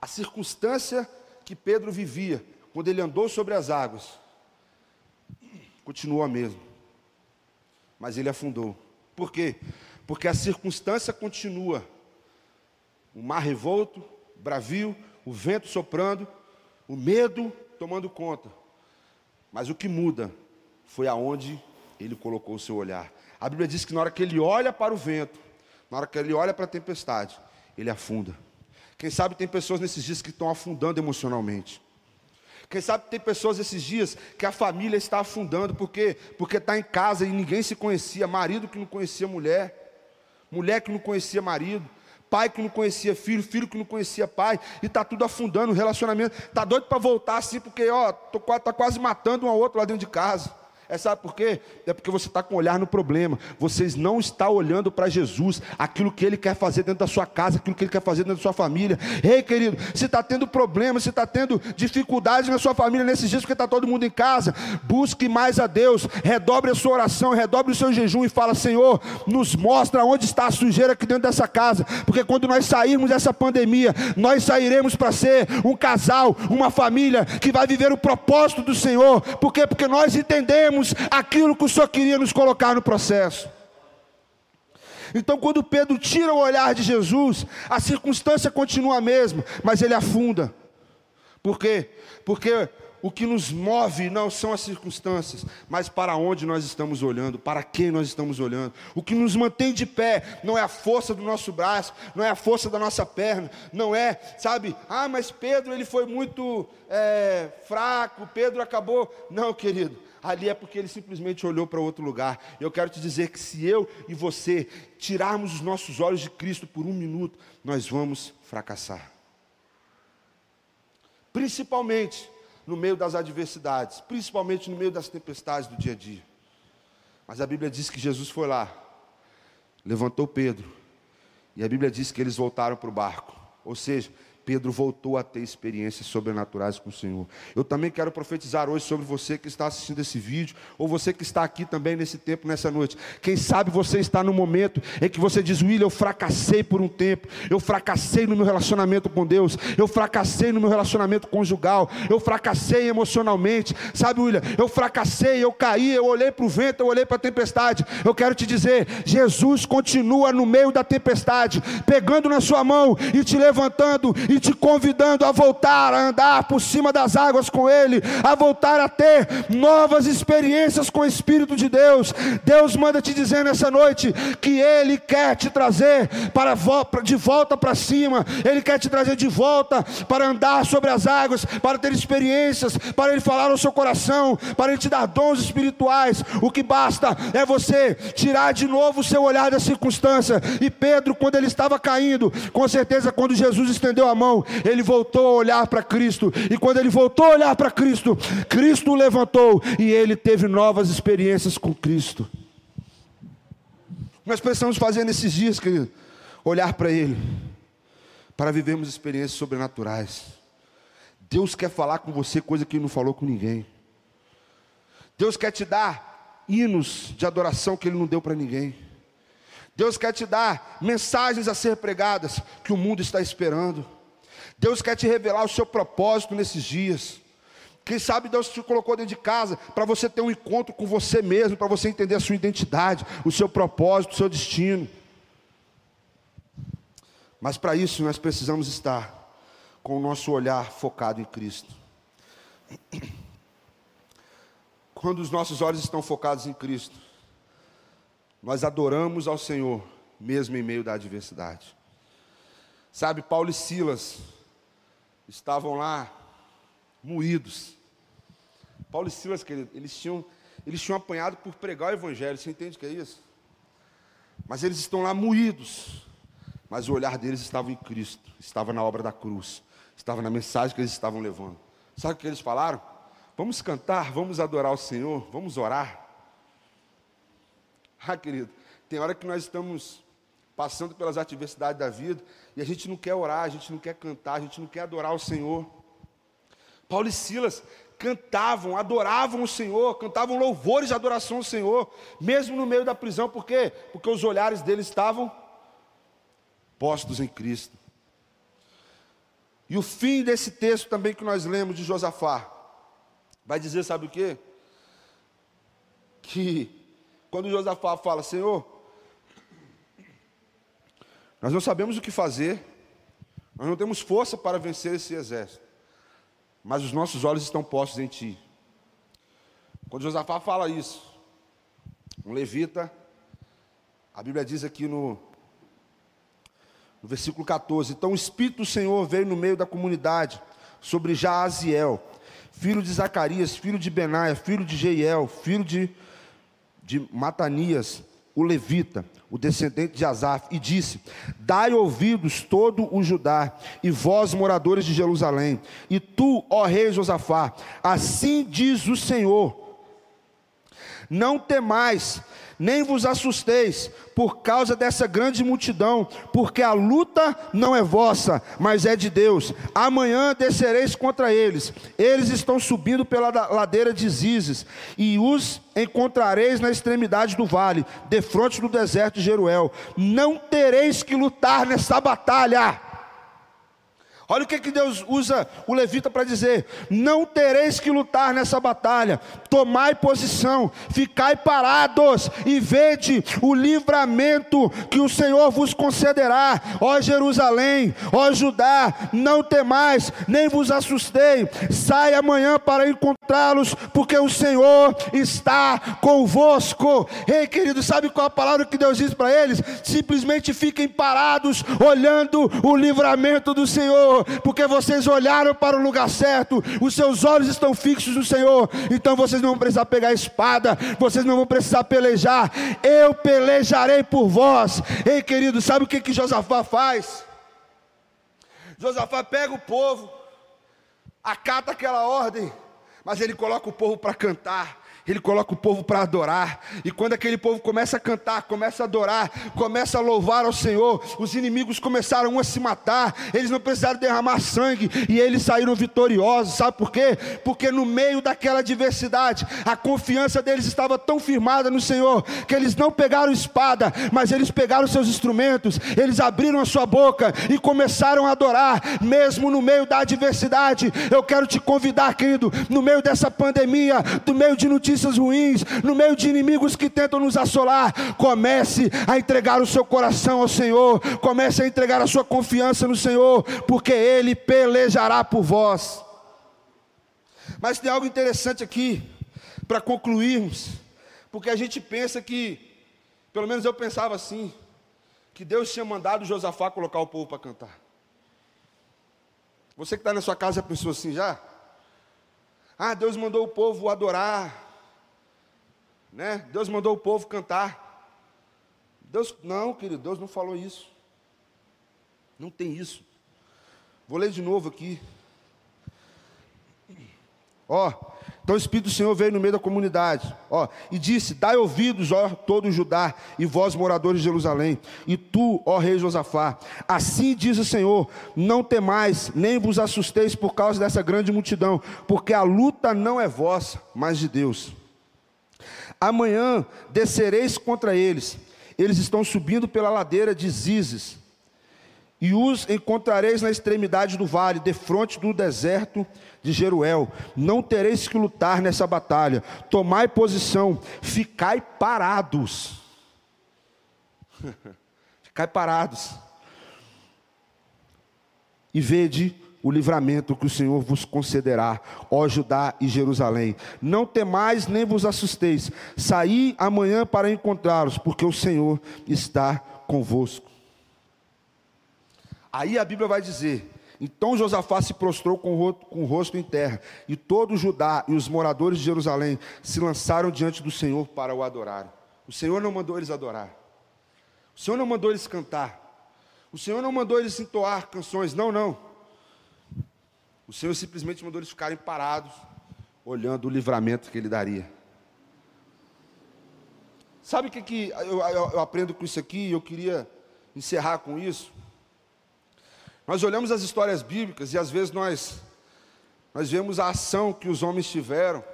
A circunstância que Pedro vivia quando ele andou sobre as águas continuou a mesma. Mas ele afundou. Por quê? Porque a circunstância continua. O mar revolto, bravio, o vento soprando, o medo tomando conta. Mas o que muda foi aonde ele colocou o seu olhar. A Bíblia diz que na hora que ele olha para o vento, na hora que ele olha para a tempestade, ele afunda. Quem sabe tem pessoas nesses dias que estão afundando emocionalmente. Quem sabe tem pessoas esses dias que a família está afundando, por quê? Porque está em casa e ninguém se conhecia, marido que não conhecia mulher, mulher que não conhecia marido, pai que não conhecia filho, filho que não conhecia pai, e está tudo afundando o relacionamento. Está doido para voltar assim, porque ó, está quase matando um ao outro lá dentro de casa. É sabe por quê? É porque você está com o olhar no problema. Vocês não estão olhando para Jesus, aquilo que Ele quer fazer dentro da sua casa, aquilo que Ele quer fazer dentro da sua família. Ei, querido, se está tendo problema, se está tendo dificuldades na sua família nesses dias, porque está todo mundo em casa, busque mais a Deus, redobre a sua oração, redobre o seu jejum e fala: Senhor, nos mostra onde está a sujeira aqui dentro dessa casa, porque quando nós sairmos dessa pandemia, nós sairemos para ser um casal, uma família que vai viver o propósito do Senhor. Por quê? Porque nós entendemos aquilo que o Senhor queria nos colocar no processo. Então, quando Pedro tira o olhar de Jesus, a circunstância continua a mesma, mas ele afunda. Por quê? Porque o que nos move não são as circunstâncias, mas para onde nós estamos olhando, para quem nós estamos olhando. O que nos mantém de pé não é a força do nosso braço, não é a força da nossa perna, não é, sabe, ah, mas Pedro ele foi muito é, fraco, Pedro acabou. Não, querido, ali é porque ele simplesmente olhou para outro lugar. Eu quero te dizer que se eu e você tirarmos os nossos olhos de Cristo por um minuto, nós vamos fracassar. Principalmente no meio das adversidades, principalmente no meio das tempestades do dia a dia. Mas a Bíblia diz que Jesus foi lá, levantou Pedro, e a Bíblia diz que eles voltaram para o barco. Ou seja, Pedro voltou a ter experiências sobrenaturais com o Senhor. Eu também quero profetizar hoje sobre você que está assistindo esse vídeo, ou você que está aqui também nesse tempo, nessa noite. Quem sabe você está no momento em que você diz: William, eu fracassei por um tempo, eu fracassei no meu relacionamento com Deus, eu fracassei no meu relacionamento conjugal, eu fracassei emocionalmente. Sabe, William, eu fracassei, eu caí, eu olhei para o vento, eu olhei para a tempestade. Eu quero te dizer: Jesus continua no meio da tempestade, pegando na sua mão e te levantando e te convidando a voltar a andar por cima das águas com Ele, a voltar a ter novas experiências com o Espírito de Deus. Deus manda te dizer nessa noite que Ele quer te trazer para de volta para cima, Ele quer te trazer de volta para andar sobre as águas, para ter experiências, para Ele falar no seu coração, para Ele te dar dons espirituais. O que basta é você tirar de novo o seu olhar da circunstância. E Pedro, quando ele estava caindo, com certeza, quando Jesus estendeu a mão, ele voltou a olhar para Cristo, e quando ele voltou a olhar para Cristo, Cristo o levantou e ele teve novas experiências com Cristo. Nós precisamos fazer nesses dias, querido, olhar para Ele, para vivermos experiências sobrenaturais. Deus quer falar com você coisa que Ele não falou com ninguém. Deus quer te dar hinos de adoração que Ele não deu para ninguém. Deus quer te dar mensagens a ser pregadas que o mundo está esperando. Deus quer te revelar o seu propósito nesses dias. Quem sabe Deus te colocou dentro de casa para você ter um encontro com você mesmo, para você entender a sua identidade, o seu propósito, o seu destino. Mas para isso nós precisamos estar com o nosso olhar focado em Cristo. Quando os nossos olhos estão focados em Cristo, nós adoramos ao Senhor, mesmo em meio da adversidade. Sabe, Paulo e Silas estavam lá moídos. Paulo e Silas, querido, eles tinham, eles tinham apanhado por pregar o Evangelho, você entende o que é isso? Mas eles estão lá moídos, mas o olhar deles estava em Cristo, estava na obra da cruz, estava na mensagem que eles estavam levando. Sabe o que eles falaram? Vamos cantar, vamos adorar o Senhor, vamos orar. Ah, querido, tem hora que nós estamos passando pelas adversidades da vida e a gente não quer orar, a gente não quer cantar, a gente não quer adorar o Senhor. Paulo e Silas cantavam, adoravam o Senhor, cantavam louvores de adoração ao Senhor, mesmo no meio da prisão, por quê? Porque os olhares deles estavam postos em Cristo. E o fim desse texto também que nós lemos de Josafá, vai dizer, sabe o quê? Que quando Josafá fala, Senhor, nós não sabemos o que fazer, nós não temos força para vencer esse exército, mas os nossos olhos estão postos em Ti. Quando Josafá fala isso, um levita, a Bíblia diz aqui no, no versículo 14: Então o Espírito do Senhor veio no meio da comunidade sobre Jaaziel, filho de Zacarias, filho de Benaia, filho de Jeiel, filho de de Matanias, o levita, o descendente de Asaf, e disse: Dai ouvidos todo o Judá, e vós, moradores de Jerusalém, e tu, ó rei Josafá, assim diz o Senhor: Não temais, nem vos assusteis por causa dessa grande multidão, porque a luta não é vossa, mas é de Deus. Amanhã descereis contra eles, eles estão subindo pela ladeira de Zizes, e os encontrareis na extremidade do vale, defronte do deserto de Jeruel. Não tereis que lutar nessa batalha Olha o que, que Deus usa o levita para dizer: não tereis que lutar nessa batalha, tomai posição, ficai parados e vede o livramento que o Senhor vos concederá, ó Jerusalém, ó Judá, não temais, nem vos assustei, sai amanhã para encontrá-los, porque o Senhor está convosco. Ei, querido, sabe qual a palavra que Deus diz para eles? Simplesmente fiquem parados, olhando o livramento do Senhor porque vocês olharam para o lugar certo, os seus olhos estão fixos no Senhor, então vocês não vão precisar pegar a espada, vocês não vão precisar pelejar, eu pelejarei por vós. Ei, querido, sabe o que, que Josafá faz? Josafá pega o povo, acata aquela ordem, mas ele coloca o povo para cantar ele coloca o povo para adorar, e quando aquele povo começa a cantar, começa a adorar, começa a louvar ao Senhor, os inimigos começaram a se matar, eles não precisaram derramar sangue, e eles saíram vitoriosos, sabe por quê? Porque no meio daquela adversidade, a confiança deles estava tão firmada no Senhor, que eles não pegaram espada, mas eles pegaram seus instrumentos, eles abriram a sua boca e começaram a adorar, mesmo no meio da adversidade. Eu quero te convidar, querido, no meio dessa pandemia, no meio de notícias notícias ruins, no meio de inimigos que tentam nos assolar, comece a entregar o seu coração ao Senhor, comece a entregar a sua confiança no Senhor, porque Ele pelejará por vós. Mas tem algo interessante aqui, para concluirmos, porque a gente pensa que, pelo menos eu pensava assim, que Deus tinha mandado Josafá colocar o povo para cantar. Você que está na sua casa já pensou assim já? Ah, Deus mandou o povo adorar, né? Deus mandou o povo cantar. Deus, não, querido, Deus não falou isso. Não tem isso. Vou ler de novo aqui. Ó, então o Espírito do Senhor veio no meio da comunidade, ó, e disse: Dai ouvidos, ó, todo Judá, e vós, moradores de Jerusalém, e tu, ó rei Josafá, assim diz o Senhor: Não temais, nem vos assusteis por causa dessa grande multidão, porque a luta não é vossa, mas de Deus. Amanhã descereis contra eles. Eles estão subindo pela ladeira de Zizes. E os encontrareis na extremidade do vale, defronte do deserto de Jeruel. Não tereis que lutar nessa batalha. Tomai posição, ficai parados. ficai parados. e vede o livramento que o Senhor vos concederá, ó Judá e Jerusalém. Não temais nem vos assusteis. Saí amanhã para encontrá-los, porque o Senhor está convosco. Aí a Bíblia vai dizer: então Josafá se prostrou com o rosto em terra, e todo Judá e os moradores de Jerusalém se lançaram diante do Senhor para o adorar. O Senhor não mandou eles adorar, o Senhor não mandou eles cantar, o Senhor não mandou eles entoar canções, não, não. O Senhor simplesmente mandou eles ficarem parados, olhando o livramento que Ele daria. Sabe o que, que eu, eu, eu aprendo com isso aqui? Eu queria encerrar com isso. Nós olhamos as histórias bíblicas e às vezes nós, nós vemos a ação que os homens tiveram.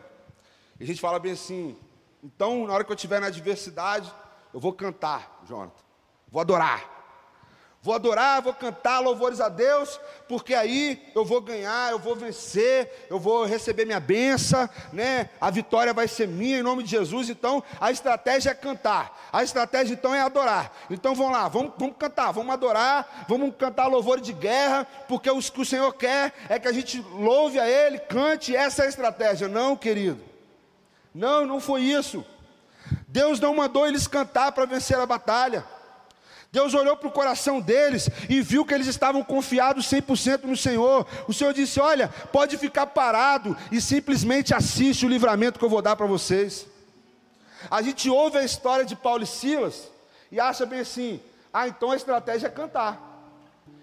E a gente fala bem assim, então na hora que eu estiver na adversidade, eu vou cantar, Jonathan. Vou adorar. Vou adorar, vou cantar louvores a Deus, porque aí eu vou ganhar, eu vou vencer, eu vou receber minha benção, né? A vitória vai ser minha em nome de Jesus. Então, a estratégia é cantar. A estratégia então é adorar. Então, vamos lá, vamos, vamos cantar, vamos adorar, vamos cantar louvores de guerra, porque o que o Senhor quer é que a gente louve a Ele, cante. Essa é a estratégia. Não, querido. Não, não foi isso. Deus não mandou eles cantar para vencer a batalha. Deus olhou para o coração deles e viu que eles estavam confiados 100% no Senhor. O Senhor disse: Olha, pode ficar parado e simplesmente assiste o livramento que eu vou dar para vocês. A gente ouve a história de Paulo e Silas e acha bem assim: Ah, então a estratégia é cantar.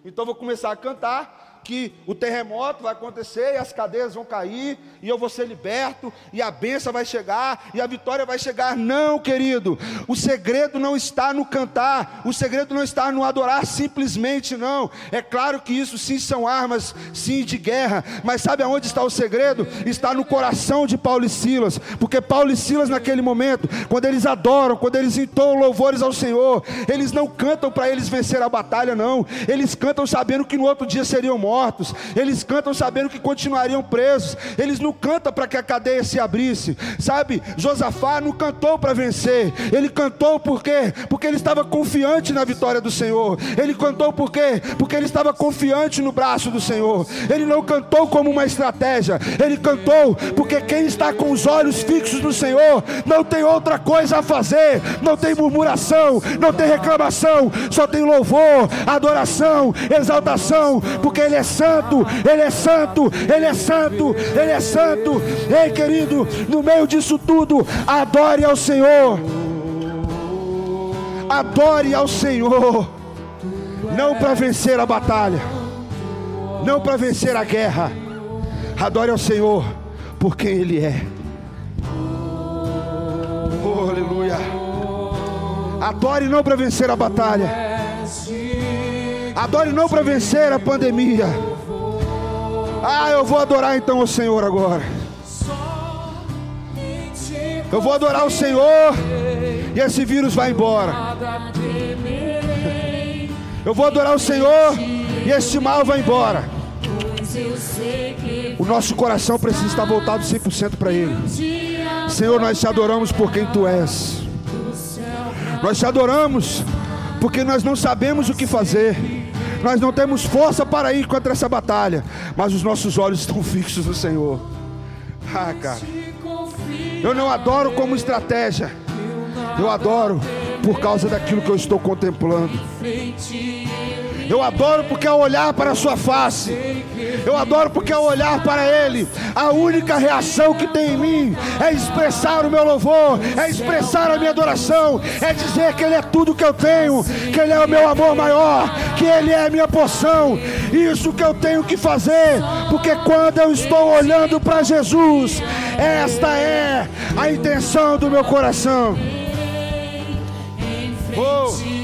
Então vou começar a cantar que o terremoto vai acontecer e as cadeias vão cair e eu vou ser liberto e a benção vai chegar e a vitória vai chegar. Não, querido. O segredo não está no cantar, o segredo não está no adorar simplesmente não. É claro que isso sim são armas, sim de guerra, mas sabe aonde está o segredo? Está no coração de Paulo e Silas, porque Paulo e Silas naquele momento, quando eles adoram, quando eles entoam louvores ao Senhor, eles não cantam para eles vencer a batalha não. Eles cantam sabendo que no outro dia seriam mortos mortos, eles cantam sabendo que continuariam presos, eles não cantam para que a cadeia se abrisse, sabe? Josafá não cantou para vencer, ele cantou por quê? Porque ele estava confiante na vitória do Senhor, ele cantou por quê? Porque ele estava confiante no braço do Senhor, ele não cantou como uma estratégia, ele cantou porque quem está com os olhos fixos no Senhor não tem outra coisa a fazer, não tem murmuração, não tem reclamação, só tem louvor, adoração, exaltação, porque Ele é santo, Ele é santo, Ele é santo, Ele é santo. Ei, querido, no meio disso tudo, adore ao Senhor. Adore ao Senhor, não para vencer a batalha, não para vencer a guerra. Adore ao Senhor por quem Ele é. Oh, aleluia. Adore não para vencer a batalha Adore não para vencer a pandemia. Ah, eu vou adorar então o Senhor agora. Eu vou adorar o Senhor e esse vírus vai embora. Eu vou adorar o Senhor e esse mal vai embora. O nosso coração precisa estar voltado 100% para Ele. Senhor, nós te adoramos por quem Tu és. Nós te adoramos porque nós não sabemos o que fazer. Nós não temos força para ir contra essa batalha, mas os nossos olhos estão fixos no Senhor. Ah, cara. Eu não adoro como estratégia. Eu adoro por causa daquilo que eu estou contemplando. Eu adoro porque ao olhar para a sua face, eu adoro porque ao olhar para Ele, a única reação que tem em mim é expressar o meu louvor, é expressar a minha adoração, é dizer que Ele é tudo que eu tenho, que Ele é o meu amor maior, que Ele é a minha porção. Isso que eu tenho que fazer, porque quando eu estou olhando para Jesus, esta é a intenção do meu coração. Oh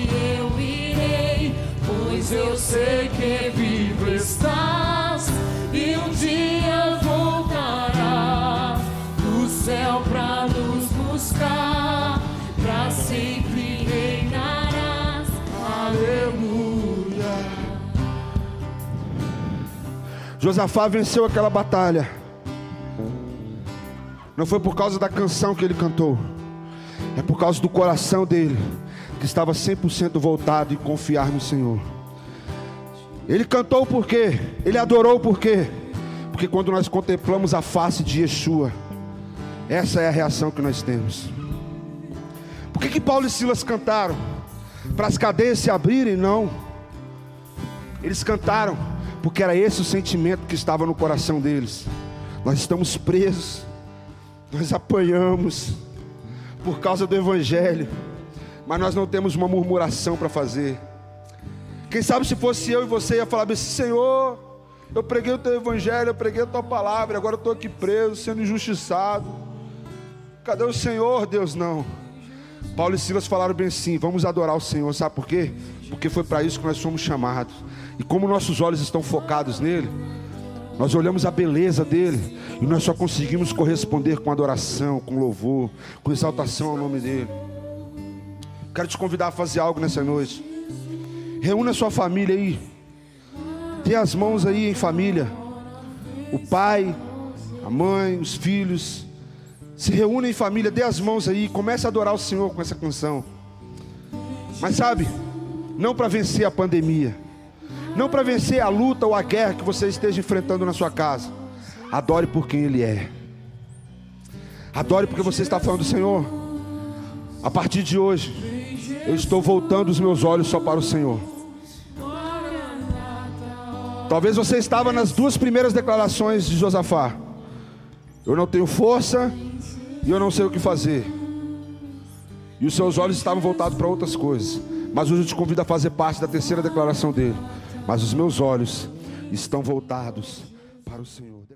eu sei que vivo estás e um dia voltarás do céu para nos buscar, para sempre reinarás. Aleluia. Josafá venceu aquela batalha. Não foi por causa da canção que ele cantou, é por causa do coração dele, que estava 100% voltado e confiar no Senhor. Ele cantou por quê? Ele adorou por quê? Porque quando nós contemplamos a face de Yeshua, essa é a reação que nós temos. Por que, que Paulo e Silas cantaram? Para as cadeias se abrirem? Não. Eles cantaram porque era esse o sentimento que estava no coração deles. Nós estamos presos, nós apanhamos por causa do Evangelho, mas nós não temos uma murmuração para fazer. Quem sabe se fosse eu e você ia falar assim: Senhor, eu preguei o teu Evangelho, eu preguei a tua palavra, agora eu estou aqui preso, sendo injustiçado. Cadê o Senhor, Deus? Não. Paulo e Silas falaram bem assim: vamos adorar o Senhor, sabe por quê? Porque foi para isso que nós fomos chamados. E como nossos olhos estão focados nele, nós olhamos a beleza dele e nós só conseguimos corresponder com adoração, com louvor, com exaltação ao nome dele. Quero te convidar a fazer algo nessa noite. Reúna sua família aí. Dê as mãos aí em família. O pai, a mãe, os filhos. Se reúna em família, dê as mãos aí, comece a adorar o Senhor com essa canção. Mas sabe, não para vencer a pandemia, não para vencer a luta ou a guerra que você esteja enfrentando na sua casa. Adore por quem Ele é. Adore porque você está falando, Senhor. A partir de hoje, eu estou voltando os meus olhos só para o Senhor. Talvez você estava nas duas primeiras declarações de Josafá. Eu não tenho força e eu não sei o que fazer. E os seus olhos estavam voltados para outras coisas. Mas hoje eu te convido a fazer parte da terceira declaração dele. Mas os meus olhos estão voltados para o Senhor.